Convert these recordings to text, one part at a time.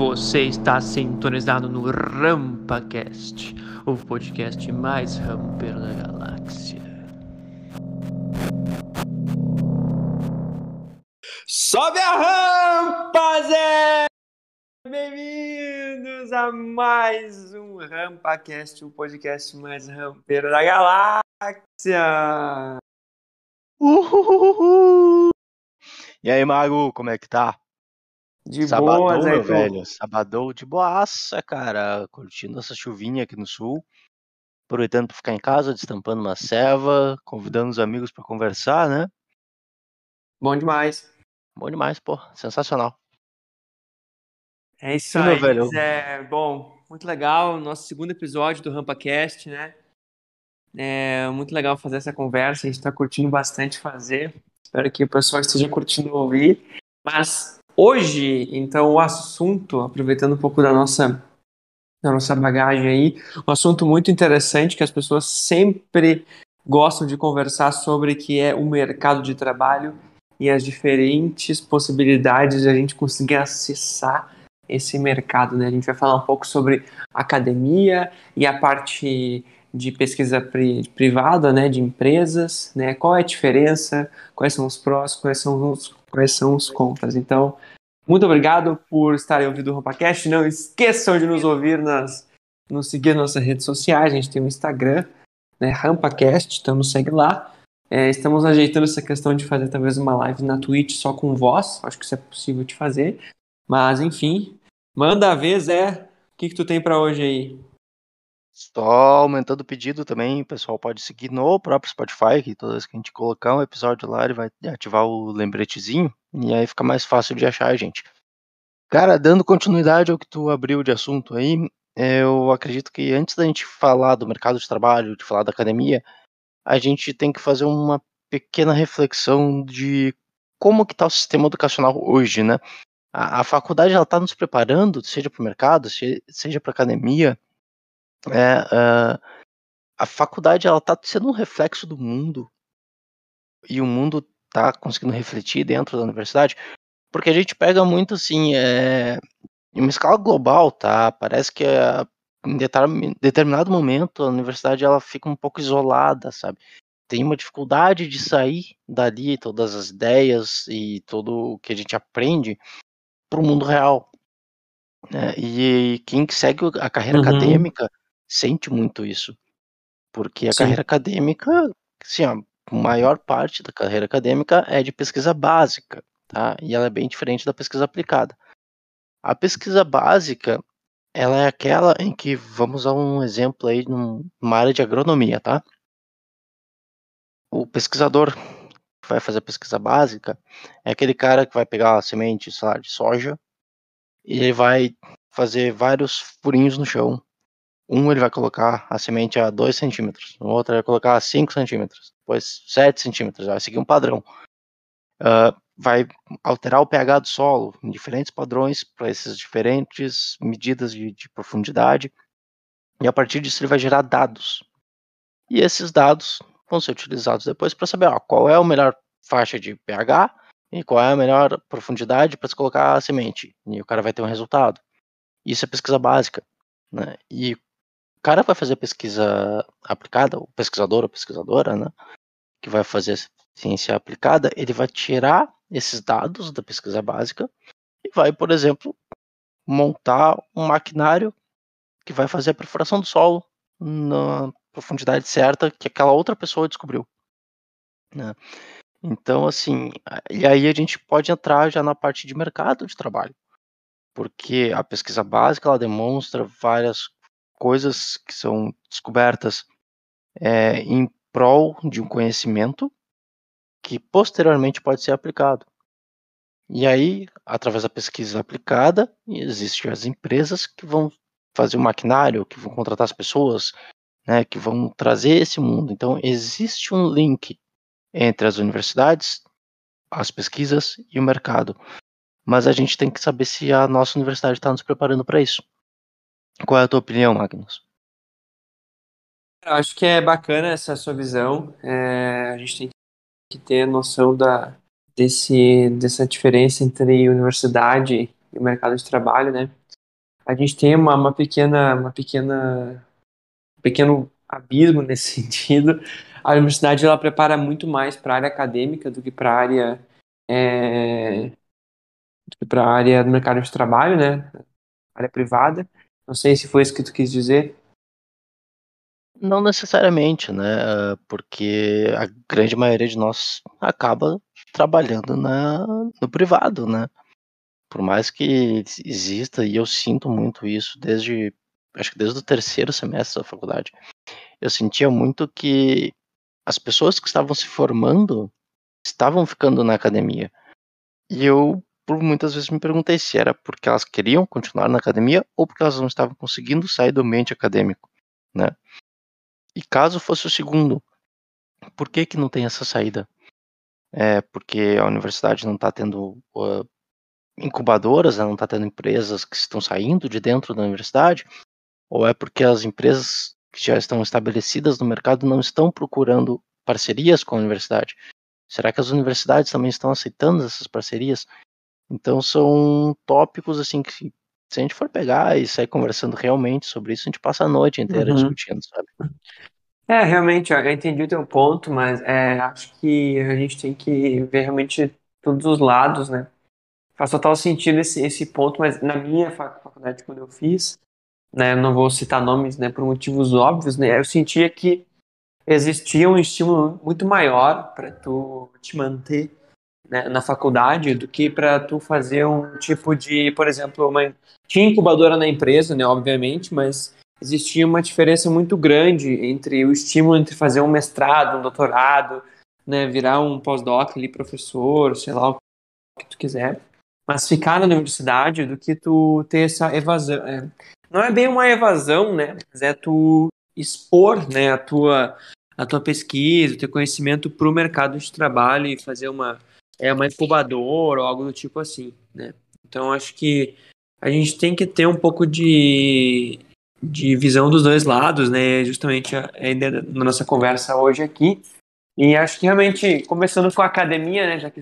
Você está sintonizado no RampaCast, o podcast mais rampeiro da galáxia. Sobe a rampa, Zé! Bem-vindos a mais um RampaCast, o podcast mais rampeiro da galáxia! Uhuhuhu. E aí, Mago, como é que tá? De Sabadão, boa, Zé, meu tu? velho. Sabadão de boaça, cara. Curtindo essa chuvinha aqui no sul. Aproveitando pra ficar em casa, destampando uma ceva, convidando os amigos pra conversar, né? Bom demais. Bom demais, pô. Sensacional. É isso meu aí, velho? Zé. Bom, muito legal. Nosso segundo episódio do RampaCast, né? É muito legal fazer essa conversa. A gente tá curtindo bastante fazer. Espero que o pessoal esteja curtindo ouvir. Mas hoje, então, o assunto, aproveitando um pouco da nossa, da nossa bagagem aí, um assunto muito interessante que as pessoas sempre gostam de conversar sobre, que é o mercado de trabalho e as diferentes possibilidades de a gente conseguir acessar esse mercado, né? A gente vai falar um pouco sobre academia e a parte de pesquisa pri- privada, né, de empresas, né? Qual é a diferença? Quais são os prós? Quais são os quais são os contras? Então, muito obrigado por estarem ouvindo o RopaCast. Não esqueçam de nos ouvir nas nos seguir nas nossas redes sociais. A gente tem o Instagram, né, RampaCast, então nos segue lá. É, estamos ajeitando essa questão de fazer talvez uma live na Twitch só com voz. Acho que isso é possível de fazer. Mas enfim, manda ver, Zé. O que, que tu tem para hoje aí? Só aumentando o pedido também, o pessoal pode seguir no próprio Spotify, que toda vez que a gente colocar um episódio lá, ele vai ativar o lembretezinho, e aí fica mais fácil de achar a gente. Cara, dando continuidade ao que tu abriu de assunto aí, eu acredito que antes da gente falar do mercado de trabalho, de falar da academia, a gente tem que fazer uma pequena reflexão de como que está o sistema educacional hoje, né? A, a faculdade ela está nos preparando, seja para o mercado, se- seja para academia, é, ah, a faculdade ela está sendo um reflexo do mundo e o mundo está conseguindo refletir dentro da universidade, porque a gente pega muito assim, é, em uma escala global, tá? Parece que é, em determin- determinado momento a universidade ela fica um pouco isolada, sabe? Tem uma dificuldade de sair dali, todas as ideias e tudo o que a gente aprende para o mundo real. né? E quem segue a carreira Uhum. acadêmica sente muito isso, porque a Sim. carreira acadêmica, assim, a maior parte da carreira acadêmica é de pesquisa básica, tá? E ela é bem diferente da pesquisa aplicada. A pesquisa básica, ela é aquela em que, vamos a um exemplo aí num- numa área de agronomia, tá? O pesquisador que vai fazer a pesquisa básica é aquele cara que vai pegar a semente, sei lá, de soja e ele vai fazer vários furinhos no chão. Um ele vai colocar a semente a 2 centímetros, no outro vai colocar a 5 centímetros, depois 7 centímetros, vai seguir um padrão. Ah, vai alterar o pH do solo em diferentes padrões para essas diferentes medidas de, de profundidade. E a partir disso ele vai gerar dados. E esses dados vão ser utilizados depois para saber ó, qual é a melhor faixa de pH e qual é a melhor profundidade para se colocar a semente. E o cara vai ter um resultado. Isso é pesquisa básica. Né? E o cara vai fazer pesquisa aplicada, o pesquisador ou pesquisadora, né? que vai fazer ciência aplicada, ele vai tirar esses dados da pesquisa básica e vai, por exemplo, montar um maquinário que vai fazer a perfuração do solo na profundidade certa que aquela outra pessoa descobriu. né? Então, assim, e aí a gente pode entrar já na parte de mercado de trabalho, porque a pesquisa básica ela demonstra várias coisas que são descobertas é, em prol de um conhecimento que posteriormente pode ser aplicado. E aí, através da pesquisa aplicada, existem as empresas que vão fazer o maquinário, que vão contratar as pessoas, né, que vão trazer esse mundo. Então, existe um link entre as universidades, as pesquisas e o mercado. Mas a gente tem que saber se a nossa universidade está nos preparando para isso. Qual é a tua opinião, Magnus? Eu acho que é bacana essa sua visão. É, a gente tem que ter noção da, desse, dessa diferença entre universidade e mercado de trabalho, né? A gente tem uma, uma pequena, uma pequena, um pequeno abismo nesse sentido. A universidade ela prepara muito mais para a área acadêmica do que para a área é, para a área do mercado de trabalho, né? Área privada. Não sei se foi isso que tu quis dizer. Não necessariamente, né? Porque a grande maioria de nós acaba trabalhando na, no privado, né? Por mais que exista, e eu sinto muito isso desde, acho que desde o terceiro semestre da faculdade, eu sentia muito que as pessoas que estavam se formando estavam ficando na academia. E eu, por muitas vezes, me perguntei se era porque elas queriam continuar na academia ou porque elas não estavam conseguindo sair do ambiente acadêmico, né? E caso fosse o segundo, por que que não tem essa saída? É porque a universidade não está tendo uh, incubadoras, né? não está tendo empresas que estão saindo de dentro da universidade? Ou é porque as empresas que já estão estabelecidas no mercado não estão procurando parcerias com a universidade? Será que as universidades também estão aceitando essas parcerias? Então são tópicos assim que se a gente for pegar e sair conversando realmente sobre isso, a gente passa a noite inteira uhum. discutindo, sabe? É, realmente, eu entendi o teu ponto, mas é, acho que a gente tem que ver realmente todos os lados, né? Faz total sentido esse, esse ponto, mas na minha faculdade, quando eu fiz, né, não vou citar nomes, né, por motivos óbvios, né, eu sentia que existia um estímulo muito maior para tu te manter né, na faculdade do que para tu fazer um tipo de, por exemplo, uma tinha incubadora na empresa, né, obviamente, mas existia uma diferença muito grande entre o estímulo entre fazer um mestrado, um doutorado, né, virar um pós-doc ali, professor, sei lá o que tu quiser, mas ficar na universidade do que tu ter essa evasão. É, não é bem uma evasão, né, mas é tu expor, né, a tua a tua pesquisa, o teu conhecimento para o mercado de trabalho e fazer uma é uma incubadora ou algo do tipo assim, né? Então acho que a gente tem que ter um pouco de, de visão dos dois lados, né? Justamente a, a ideia da nossa conversa hoje aqui. E acho que realmente, começando com a academia, né? Já que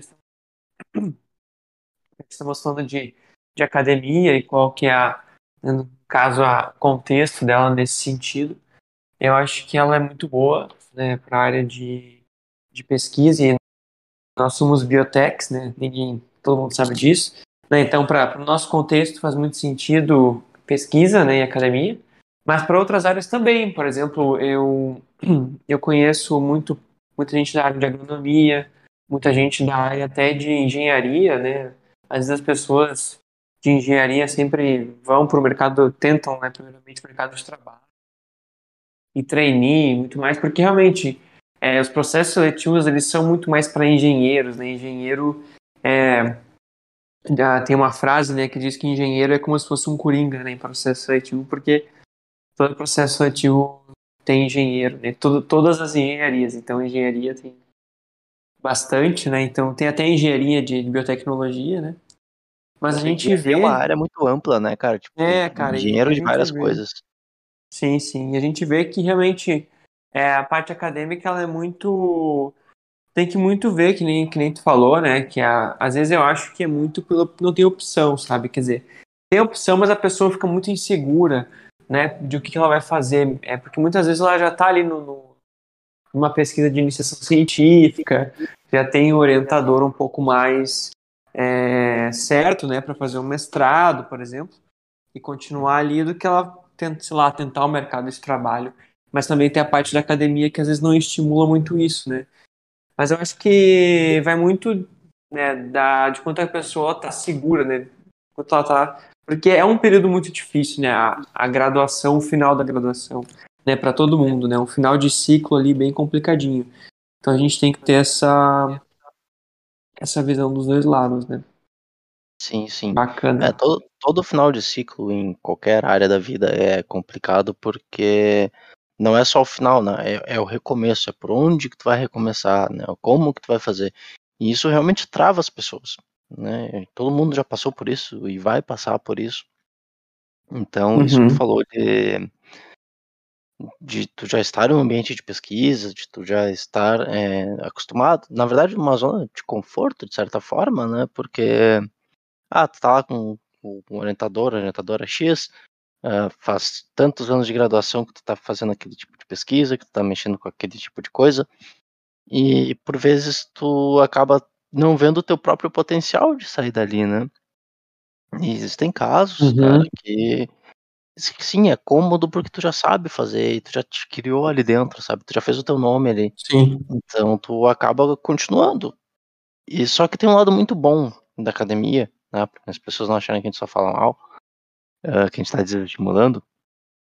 estamos, falando de, de academia e qual que é, a, no caso, o contexto dela nesse sentido, eu acho que ela é muito boa né, para a área de, de pesquisa e nós somos biotechs, né? Ninguém, todo mundo sabe disso. Né? Então, para o nosso contexto faz muito sentido pesquisa, né, e academia. Mas para outras áreas também, por exemplo, eu eu conheço muito muita gente da área de agronomia, muita gente da área até de engenharia, né? Às vezes as pessoas de engenharia sempre vão para o mercado, tentam, né, primeiramente, o mercado de trabalho e trainee, muito mais, porque realmente é, os processos seletivos eles são muito mais para engenheiros, né? Engenheiro é, tem uma frase né, que diz que engenheiro é como se fosse um coringa né, em processo seletivo, porque todo processo seletivo tem engenheiro, né? Todo, todas as engenharias, então engenharia tem bastante, né? Então tem até engenharia de, de biotecnologia, né? Mas a gente vê. É uma área muito ampla, né, cara? Tipo, é, cara. Engenheiro de várias vê. coisas. Sim, sim. E a gente vê que realmente é, a parte acadêmica ela é muito. Tem que muito ver, que nem, que nem tu falou, né? Que a, às vezes eu acho que é muito pelo. Não tem opção, sabe? Quer dizer, tem opção, mas a pessoa fica muito insegura, né? De o que ela vai fazer. É porque muitas vezes ela já está ali no, no, numa pesquisa de iniciação científica, já tem um orientador um pouco mais é, certo, né? Para fazer um mestrado, por exemplo, e continuar ali do que ela tenta, sei lá, tentar o mercado de trabalho mas também tem a parte da academia que às vezes não estimula muito isso, né? Mas eu acho que vai muito né, da, de quanto a pessoa está segura, né? Quanto ela tá, porque é um período muito difícil, né? A, a graduação, o final da graduação, né? Para todo mundo, né? Um final de ciclo ali bem complicadinho. Então a gente tem que ter essa essa visão dos dois lados, né? Sim, sim. Bacana. É, todo, todo final de ciclo em qualquer área da vida é complicado porque não é só o final, né? É, é, o recomeço, é por onde que tu vai recomeçar, né? Como que tu vai fazer. E isso realmente trava as pessoas, né? Todo mundo já passou por isso e vai passar por isso. Então, uhum. isso que tu uhum. falou de de tu já estar em um ambiente de pesquisa, de tu já estar é, acostumado, na verdade, uma zona de conforto, de certa forma, né? Porque, ah, tu tá lá com o orientador, orientadora X, uh, faz tantos anos de graduação que tu tá fazendo aquele tipo de pesquisa, que tu tá mexendo com aquele tipo de coisa, e por vezes tu acaba não vendo o teu próprio potencial de sair dali, né? E existem casos, uhum. cara, que sim, é cômodo porque tu já sabe fazer, e tu já te criou ali dentro, sabe? Tu já fez o teu nome ali. Sim. Então tu acaba continuando. E só que tem um lado muito bom da academia, né? As pessoas não acharem que a gente só fala mal, uh, que a gente tá desestimulando,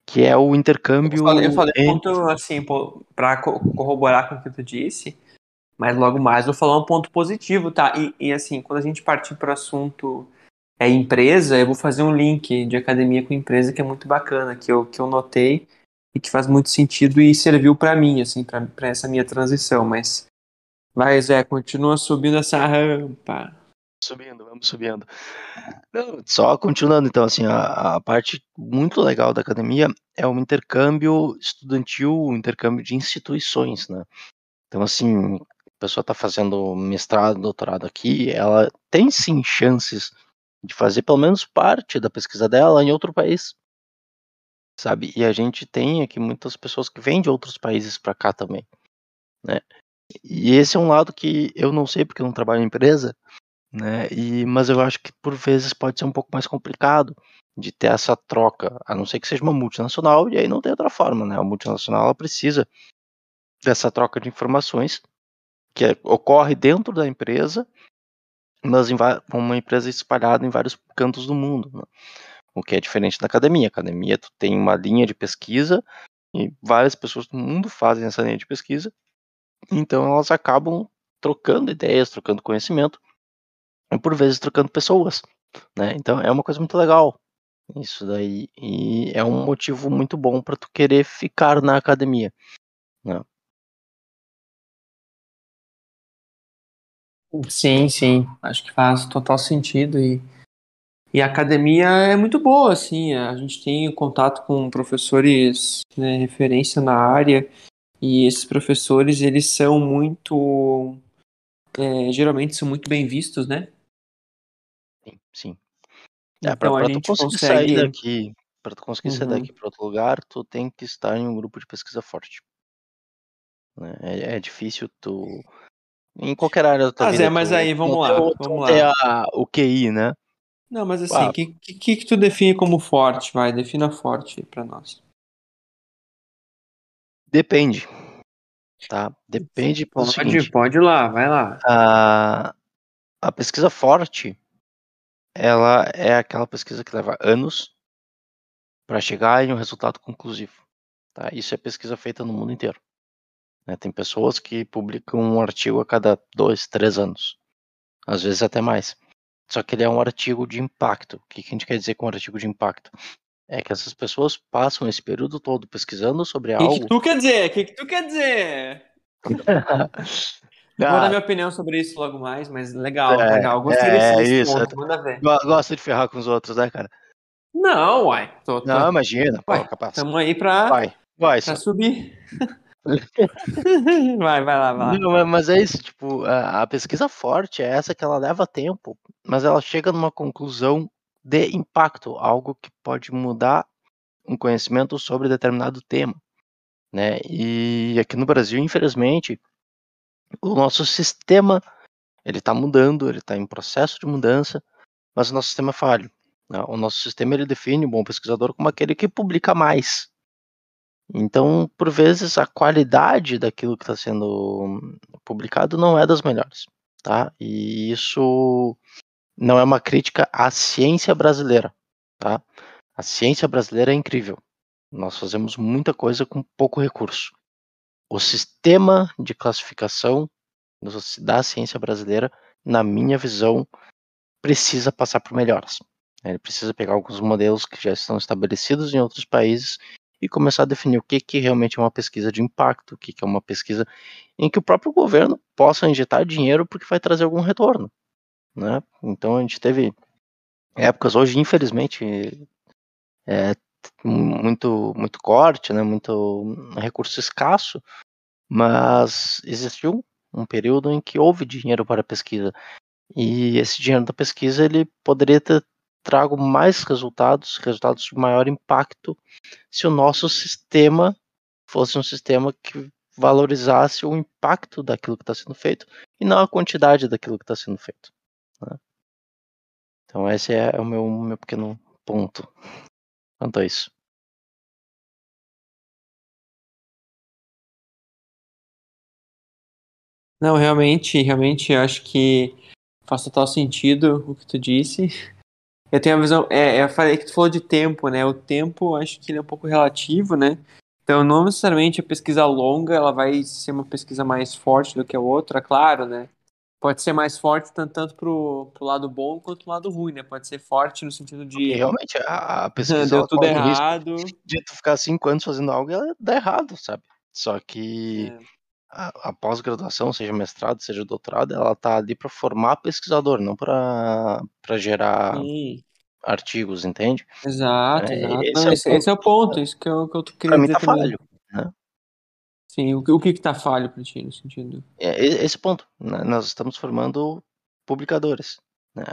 que é o intercâmbio. Eu falei, eu falei entre... ponto assim, para corroborar com o que tu disse, mas logo mais vou falar um ponto positivo, tá? E, e assim, quando a gente partir para o assunto é empresa, eu vou fazer um link de academia com empresa que é muito bacana, que eu, que eu notei e que faz muito sentido e serviu para mim, assim, para essa minha transição. Mas vai, Zé, continua subindo essa rampa. Subindo, vamos subindo. Não, só continuando, então, assim, a, a, parte muito legal da academia é o intercâmbio estudantil, o intercâmbio de instituições, né? Então, assim, a pessoa está fazendo mestrado, doutorado aqui, ela tem sim chances de fazer pelo menos parte da pesquisa dela em outro país. Sabe? E a gente tem aqui muitas pessoas que vêm de outros países para cá também, né? E esse é um lado que eu não sei porque eu não trabalho em empresa, né? E mas eu acho que por vezes pode ser um pouco mais complicado de ter essa troca, a não ser que seja uma multinacional e aí não tem outra forma, né? A multinacional ela precisa dessa troca de informações que é, ocorre dentro da empresa mas em uma empresa espalhada em vários cantos do mundo, né? o que é diferente da academia. A academia tu tem uma linha de pesquisa e várias pessoas do mundo fazem essa linha de pesquisa, então elas acabam trocando ideias, trocando conhecimento e por vezes trocando pessoas, né? Então é uma coisa muito legal isso daí e é um motivo muito bom para tu querer ficar na academia, né? Sim, sim, acho que faz total sentido e, e a academia é muito boa, assim, a gente tem contato com professores, né, referência na área e esses professores, eles são muito, é, geralmente são muito bem vistos, né? Sim, sim. É, então pra, pra tu conseguir consegue... sair daqui, para tu conseguir uhum. sair daqui para outro lugar, tu tem que estar em um grupo de pesquisa forte. Né? É, é difícil tu em qualquer área da tua ah, vida. Zé, mas aí, vamos lá, vamos lá. A, o QI, né? Não, mas assim, o que, que, que tu define como forte? Vai, defina forte para nós. Depende. Tá? Depende pode, seguinte, pode ir lá, vai lá. A, a pesquisa forte, ela é aquela pesquisa que leva anos para chegar em um resultado conclusivo. Tá? Isso é pesquisa feita no mundo inteiro. Né? Tem pessoas que publicam um artigo a cada dois, três anos, às vezes até mais. Só que ele é um artigo de impacto. O que a gente quer dizer com um artigo de impacto? É que essas pessoas passam esse período todo pesquisando sobre que algo. O que tu quer dizer? O que, que tu quer dizer? Vou dar minha opinião sobre isso logo mais, mas legal, é, legal. Gostei é, desse isso. ponto, manda ver. Gosta de ferrar com os outros, né, cara? Não, uai. Tô, tô... Não, imagina. Uai, pô, capaz. Tamo aí pra, vai, vai, pra subir. vai, vai lá, vai lá. Não, mas é isso, tipo, a, a, pesquisa forte é essa que ela leva tempo, mas ela chega numa conclusão de impacto, algo que pode mudar um conhecimento sobre determinado tema, né? E aqui no Brasil, infelizmente, o nosso sistema ele está mudando, ele está em processo de mudança, mas o nosso sistema é falho. Né? O nosso sistema ele define o bom pesquisador como aquele que publica mais, então, por vezes, a qualidade daquilo que está sendo publicado não é das melhores, tá? E isso não é uma crítica à ciência brasileira, tá? A ciência brasileira é incrível. Nós fazemos muita coisa com pouco recurso. O sistema de classificação da ciência brasileira, na minha visão, precisa passar por melhoras. Ele precisa pegar alguns modelos que já estão estabelecidos em outros países e começar a definir o que, que realmente é uma pesquisa de impacto, o que, que é uma pesquisa em que o próprio governo possa injetar dinheiro porque vai trazer algum retorno. Né? Então a gente teve épocas, hoje infelizmente é, muito, muito corte, né, muito recurso escasso, mas existiu um período em que houve dinheiro para pesquisa. E esse dinheiro da pesquisa ele poderia ter trago mais resultados, resultados de maior impacto, se o nosso sistema fosse um sistema que valorizasse o impacto daquilo que está sendo feito e não a quantidade daquilo que está sendo feito. Né? Então esse é o meu, meu pequeno ponto quanto a isso. Não, realmente, realmente, acho que faz total sentido o que tu disse. Eu tenho a visão, é, eu falei que tu falou de tempo, né? O tempo, acho que ele é um pouco relativo, né? Então, não necessariamente a pesquisa longa, ela vai ser uma pesquisa mais forte do que a outra, claro, né? Pode ser mais forte tanto, tanto pro, pro lado bom quanto pro lado ruim, né? Pode ser forte no sentido de... realmente, a, a pesquisa... Deu tudo errado. De tu ficar cinco anos fazendo algo, ela dá errado, sabe? Só que... É a, a pós-graduação, seja mestrado, seja doutorado, ela tá ali para formar pesquisador, não para gerar Sim. artigos, entende? Exato, é, exato. Esse, não, é esse, esse, é o ponto, isso que eu, que eu queria pra dizer mim tá falho, né? Sim, o, o que que tá falho para ti no sentido? É, esse ponto, né? nós estamos formando publicadores. Né?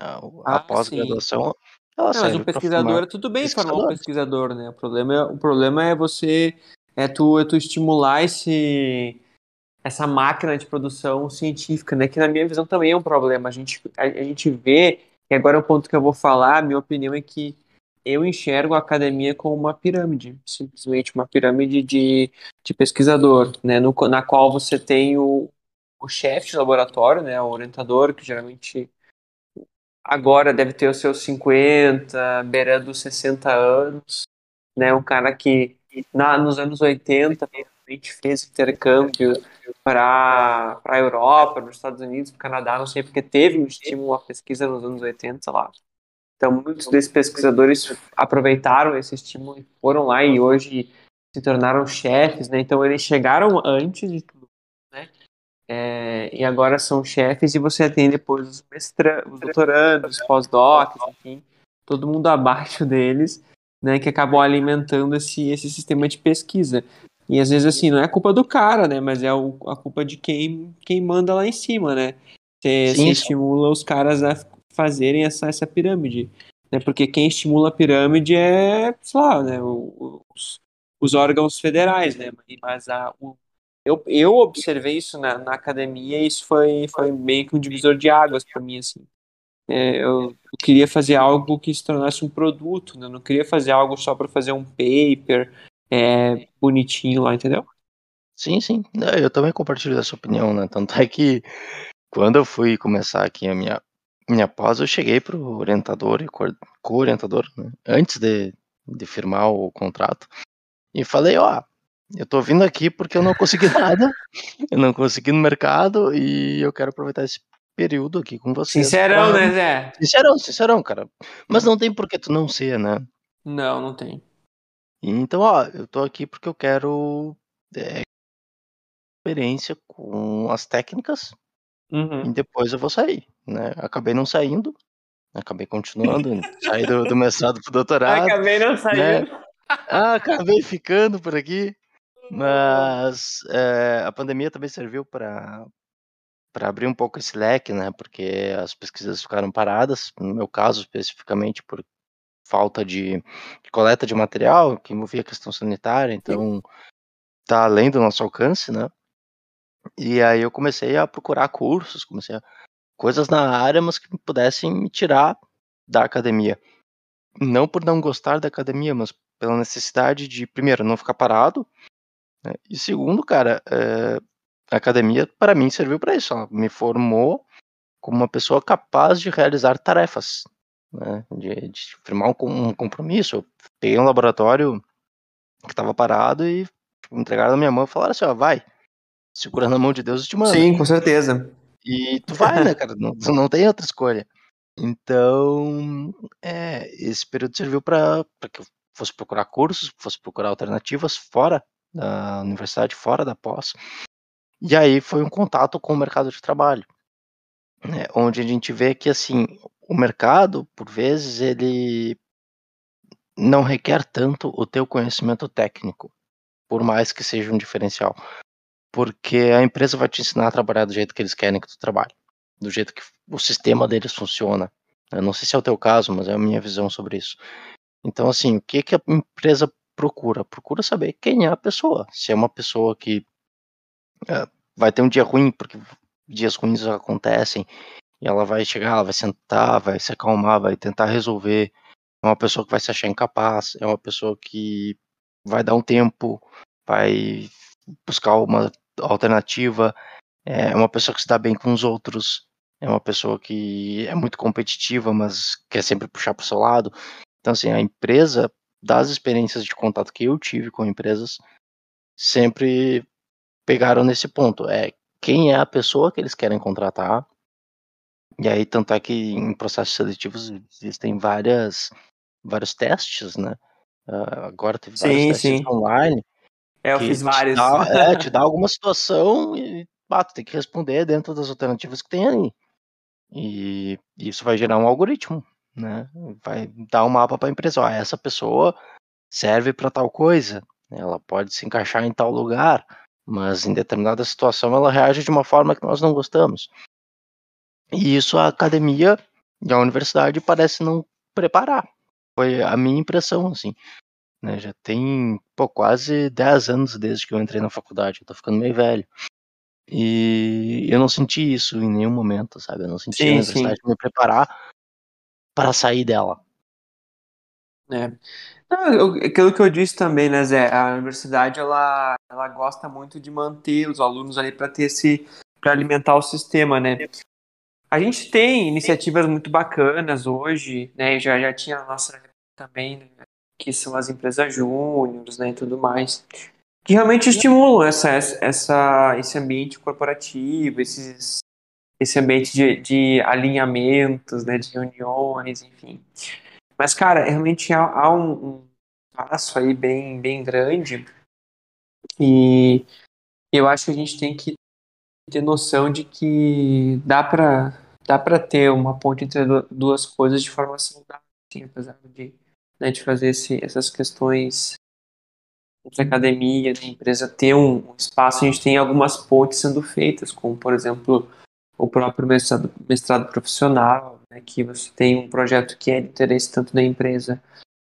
A ah, pós-graduação, ela não, mas um pesquisador, é tudo bem formar um pesquisador, né? O problema, é, o problema é você, é tu, é tu estimular esse essa máquina de produção científica, né? Que na minha visão também é um problema. A gente, a, a gente vê, e agora é o ponto que eu vou falar, a minha opinião é que eu enxergo a academia como uma pirâmide, simplesmente uma pirâmide de, de pesquisador, né? No, na qual você tem o, o chefe de laboratório, né? O orientador, que geralmente agora deve ter os seus 50, beirando os 60 anos, né? Um cara que na, nos anos 80 gente fez intercâmbio para a Europa, nos Estados Unidos, para o Canadá, não sei, porque teve um estímulo à pesquisa nos anos 80, sei lá. Então, muitos desses pesquisadores aproveitaram esse estímulo e foram lá e hoje se tornaram chefes, né? Então, eles chegaram antes de tudo, né? É, e agora são chefes e você tem depois os, mestra os doutorandos, os pós-docs, enfim, todo mundo abaixo deles, né? Que acabou alimentando esse, esse sistema de pesquisa. E às vezes, assim, não é culpa do cara, né? Mas é o, a culpa de quem, quem manda lá em cima, né? Você estimula os caras a fazerem essa, essa pirâmide. Né? Porque quem estimula a pirâmide é, sei lá, né? Os, os órgãos federais, né? Mas a, o, eu, eu observei isso na, na academia e isso foi, foi meio que um divisor de águas para mim, assim. É, eu, eu, queria fazer algo que se tornasse um produto, né? Eu não queria fazer algo só para fazer um paper, é, bonitinho lá, entendeu? Sim, sim. Eu também compartilho dessa opinião, né? Tanto é que quando eu fui começar aqui a minha, minha pós, eu cheguei pro orientador e co-orientador, né? antes de, de firmar o contrato, e falei, ó, eu tô vindo aqui porque eu não consegui nada, eu não consegui no mercado e eu quero aproveitar esse período aqui com vocês. Sincerão, né, Zé? Sincerão, sincerão, cara. Mas não tem por que tu não ser, né? Não, não tem. Então, ó, eu tô aqui porque eu quero é, experiência com as técnicas uhum. e depois eu vou sair, né? Acabei não saindo, acabei continuando, saí do, do mestrado pro doutorado. Acabei não né? saindo. Né? Ah, acabei ficando por aqui, mas é, a pandemia também serviu para para abrir um pouco esse leque, né? Porque as pesquisas ficaram paradas, no meu caso especificamente por falta de, de coleta de material, que envolvia a questão sanitária, então tá além do nosso alcance, né? E aí eu comecei a procurar cursos, comecei a coisas na área, mas que pudessem me tirar da academia. Não por não gostar da academia, mas pela necessidade de, primeiro, não ficar parado, né? e segundo, cara, é, a academia para mim serviu para isso. Ela me formou como uma pessoa capaz de realizar tarefas, né, de, de firmar um, um, compromisso. Eu peguei um laboratório que estava parado e entregaram na minha mão e falaram assim, ó, vai, segurando a mão de Deus e te mando. Sim, com certeza. E tu vai, né, cara, não, não tem outra escolha. Então, é, esse período serviu para que eu fosse procurar cursos, fosse procurar alternativas fora da universidade, fora da pós. E aí foi um contato com o mercado de trabalho, né, onde a gente vê que assim o mercado, por vezes, ele não requer tanto o teu conhecimento técnico, por mais que seja um diferencial. Porque a empresa vai te ensinar a trabalhar do jeito que eles querem que tu trabalhe, do jeito que o sistema deles funciona. Eu não sei se é o teu caso, mas é a minha visão sobre isso. Então, assim, o que, que a empresa procura? Procura saber quem é a pessoa. Se é uma pessoa que é, vai ter um dia ruim, porque dias ruins acontecem, e ela vai chegar, ela vai sentar, vai se acalmar, vai tentar resolver. É uma pessoa que vai se achar incapaz, é uma pessoa que vai dar um tempo, vai buscar uma alternativa, é uma pessoa que se dá bem com os outros, é uma pessoa que é muito competitiva, mas quer sempre puxar para o seu lado. Então, assim, a empresa, das experiências de contato que eu tive com empresas, sempre pegaram nesse ponto. É quem é a pessoa que eles querem contratar. E aí, tanto é que em processos seletivos existem várias, vários testes, né? Uh, agora teve vários sim, testes sim. online. É, eu fiz vários. Te dá, é, te dá alguma situação e ah, tu tem que responder dentro das alternativas que tem ali. E isso vai gerar um algoritmo, né? Vai dar um mapa para a empresa. Ó, essa pessoa serve para tal coisa, ela pode se encaixar em tal lugar, mas em determinada situação ela reage de uma forma que nós não gostamos. E isso a academia e a universidade parece não preparar. Foi a minha impressão, assim. Né? Já tem pô, quase 10 anos desde que eu entrei na faculdade, eu tô ficando meio velho. E eu não senti isso em nenhum momento, sabe? Eu não senti sim, a universidade sim. me preparar para sair dela. É. Não, aquilo que eu disse também, né, Zé? A universidade ela, ela gosta muito de manter os alunos ali para ter esse para alimentar o sistema, né? A gente tem iniciativas muito bacanas hoje, né? Já já tinha a nossa também, né? Que são as empresas júniores, né, e tudo mais que realmente estimulam essa, essa, esse ambiente corporativo, esses, esse ambiente de, de alinhamentos, né, de reuniões, enfim. Mas, cara, realmente há, há um, um, passo aí bem, bem grande e eu acho que a gente tem que ter noção de que dá para dá para ter uma ponte entre duas coisas de forma saudável, assim, apesar de, né, de fazer esse, essas questões entre a academia e a empresa ter um, um espaço, a gente tem algumas pontes sendo feitas, como, por exemplo, o próprio mestrado, mestrado profissional, né, que você tem um projeto que é de interesse tanto da empresa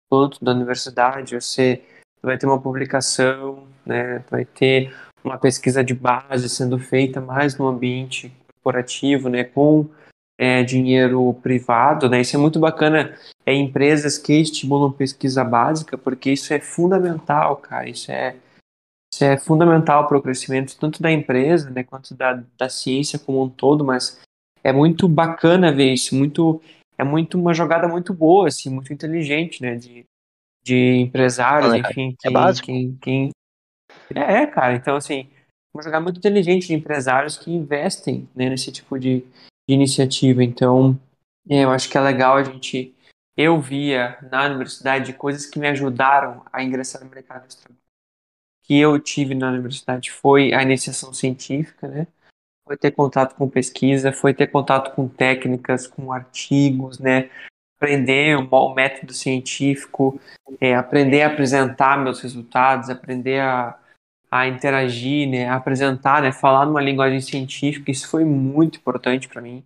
quanto da universidade, você vai ter uma publicação, né, vai ter uma pesquisa de base sendo feita mais no ambiente corporativo, né, com é, dinheiro privado, né? Isso é muito bacana. É empresas que estimulam pesquisa básica, porque isso é fundamental, cara. Isso é, isso é fundamental para o crescimento tanto da empresa, né, quanto da, da ciência como um todo. Mas é muito bacana ver isso. Muito, é muito uma jogada muito boa, assim, muito inteligente, né? De, de empresários, enfim. É básico. Quem, quem... É, é, cara. Então, assim, uma jogada muito inteligente de empresários que investem né, nesse tipo de, de iniciativa. Então, é, eu acho que é legal a gente. Eu via na universidade coisas que me ajudaram a ingressar no mercado de trabalho. Que eu tive na universidade foi a iniciação científica, né? Foi ter contato com pesquisa, foi ter contato com técnicas, com artigos, né? Aprender o método científico, é, aprender a apresentar meus resultados, aprender a, a interagir, né, a apresentar, né, falar numa linguagem científica, isso foi muito importante para mim.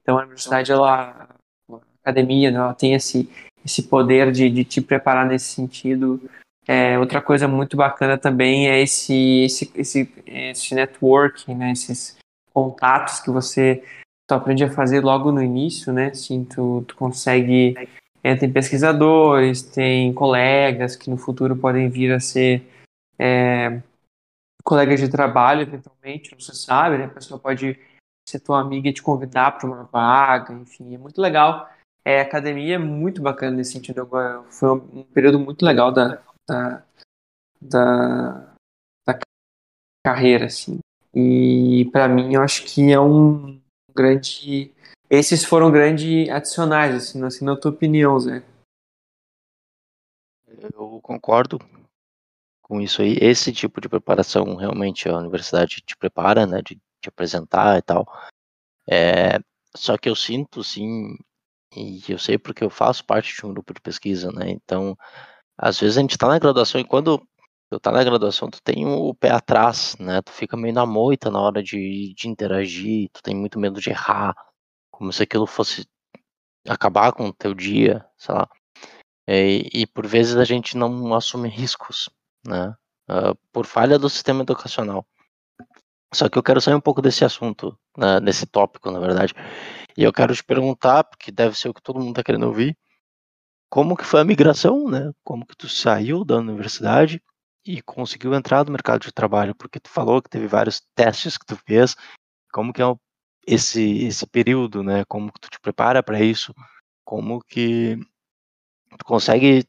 Então a universidade, ela, a academia, né, ela tem esse, esse poder de, de te preparar nesse sentido. É, outra coisa muito bacana também é esse, esse, esse, esse networking, né, esses contatos que você tu aprende a fazer logo no início, né, assim, tu, tu consegue, é, tem pesquisadores, tem colegas que no futuro podem vir a ser é, colegas de trabalho, eventualmente, não se sabe, né? A pessoa pode ser tua amiga e te convidar para uma vaga, enfim, é muito legal. É, academia é muito bacana nesse sentido. Foi um período muito legal da, da, da, da carreira, assim. E para mim, eu acho que é um grande. Esses foram grandes adicionais, assim, assim na tua opinião, Zé. Eu concordo com isso aí. Esse tipo de preparação realmente a universidade te prepara, né, de te apresentar e tal. É, só que eu sinto, sim, E eu sei porque eu faço parte de um grupo de pesquisa, né? Então, às vezes a gente está na graduação e quando tu tá na graduação, tu tem o pé atrás, né? Tu fica meio na moita na hora de, de interagir, tu tem muito medo de errar, como se aquilo fosse acabar com o teu dia, sei lá. E, e por vezes a gente não assume riscos, né? Uh, por falha do sistema educacional. Só que eu quero sair um pouco desse assunto, né, desse tópico, na verdade. E eu quero te perguntar, porque deve ser o que todo mundo está querendo ouvir, como que foi a migração, né? Como que tu saiu da universidade e conseguiu entrar no mercado de trabalho? Porque tu falou que teve vários testes que tu fez. Como que é esse esse período, né? Como que tu te prepara para isso? Como que tu consegue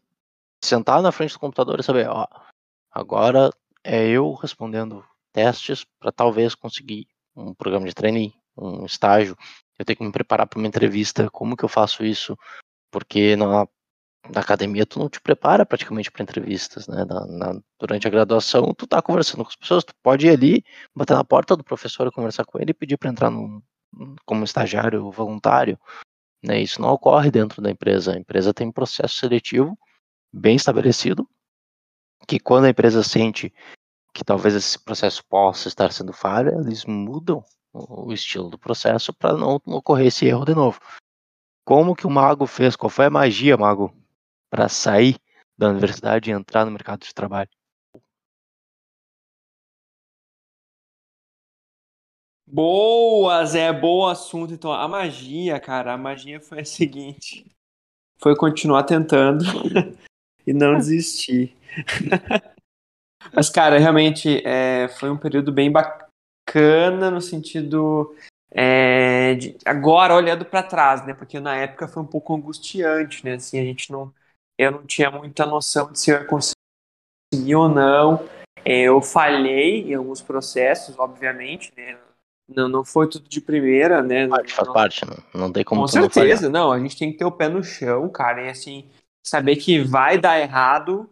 sentar na frente do computador e saber, ó, agora é eu respondendo testes para talvez conseguir um programa de trainee, um estágio. Eu tenho que me preparar para uma entrevista. Como que eu faço isso? Porque na, na academia tu não te prepara praticamente para entrevistas, né? Na, na, durante a graduação tu tá conversando com as pessoas, tu pode ir ali, bater na porta do professor e conversar com ele e pedir para entrar no, como estagiário voluntário. Né? Isso não ocorre dentro da empresa. A empresa tem um processo seletivo bem estabelecido, que quando a empresa sente que talvez esse processo possa estar sendo falha, eles mudam o estilo do processo para não ocorrer esse erro de novo. Como que o mago fez? Qual foi a magia, mago, para sair da universidade e entrar no mercado de trabalho? Boa, Zé, bom assunto. Então, a magia, cara, a magia foi a seguinte: foi continuar tentando e não desistir. Mas, cara, realmente é, foi um período bem bacana no sentido é, de, agora olhando para trás, né? Porque na época foi um pouco angustiante, né? Assim, a gente não, eu não tinha muita noção de se eu ia conseguir ou não. É, eu falhei em alguns processos, obviamente, né? Não, não foi tudo de primeira, né? Parte, faz não, parte, não, não tem como. Com certeza, não. A gente tem que ter o pé no chão, cara, e assim saber que vai dar errado,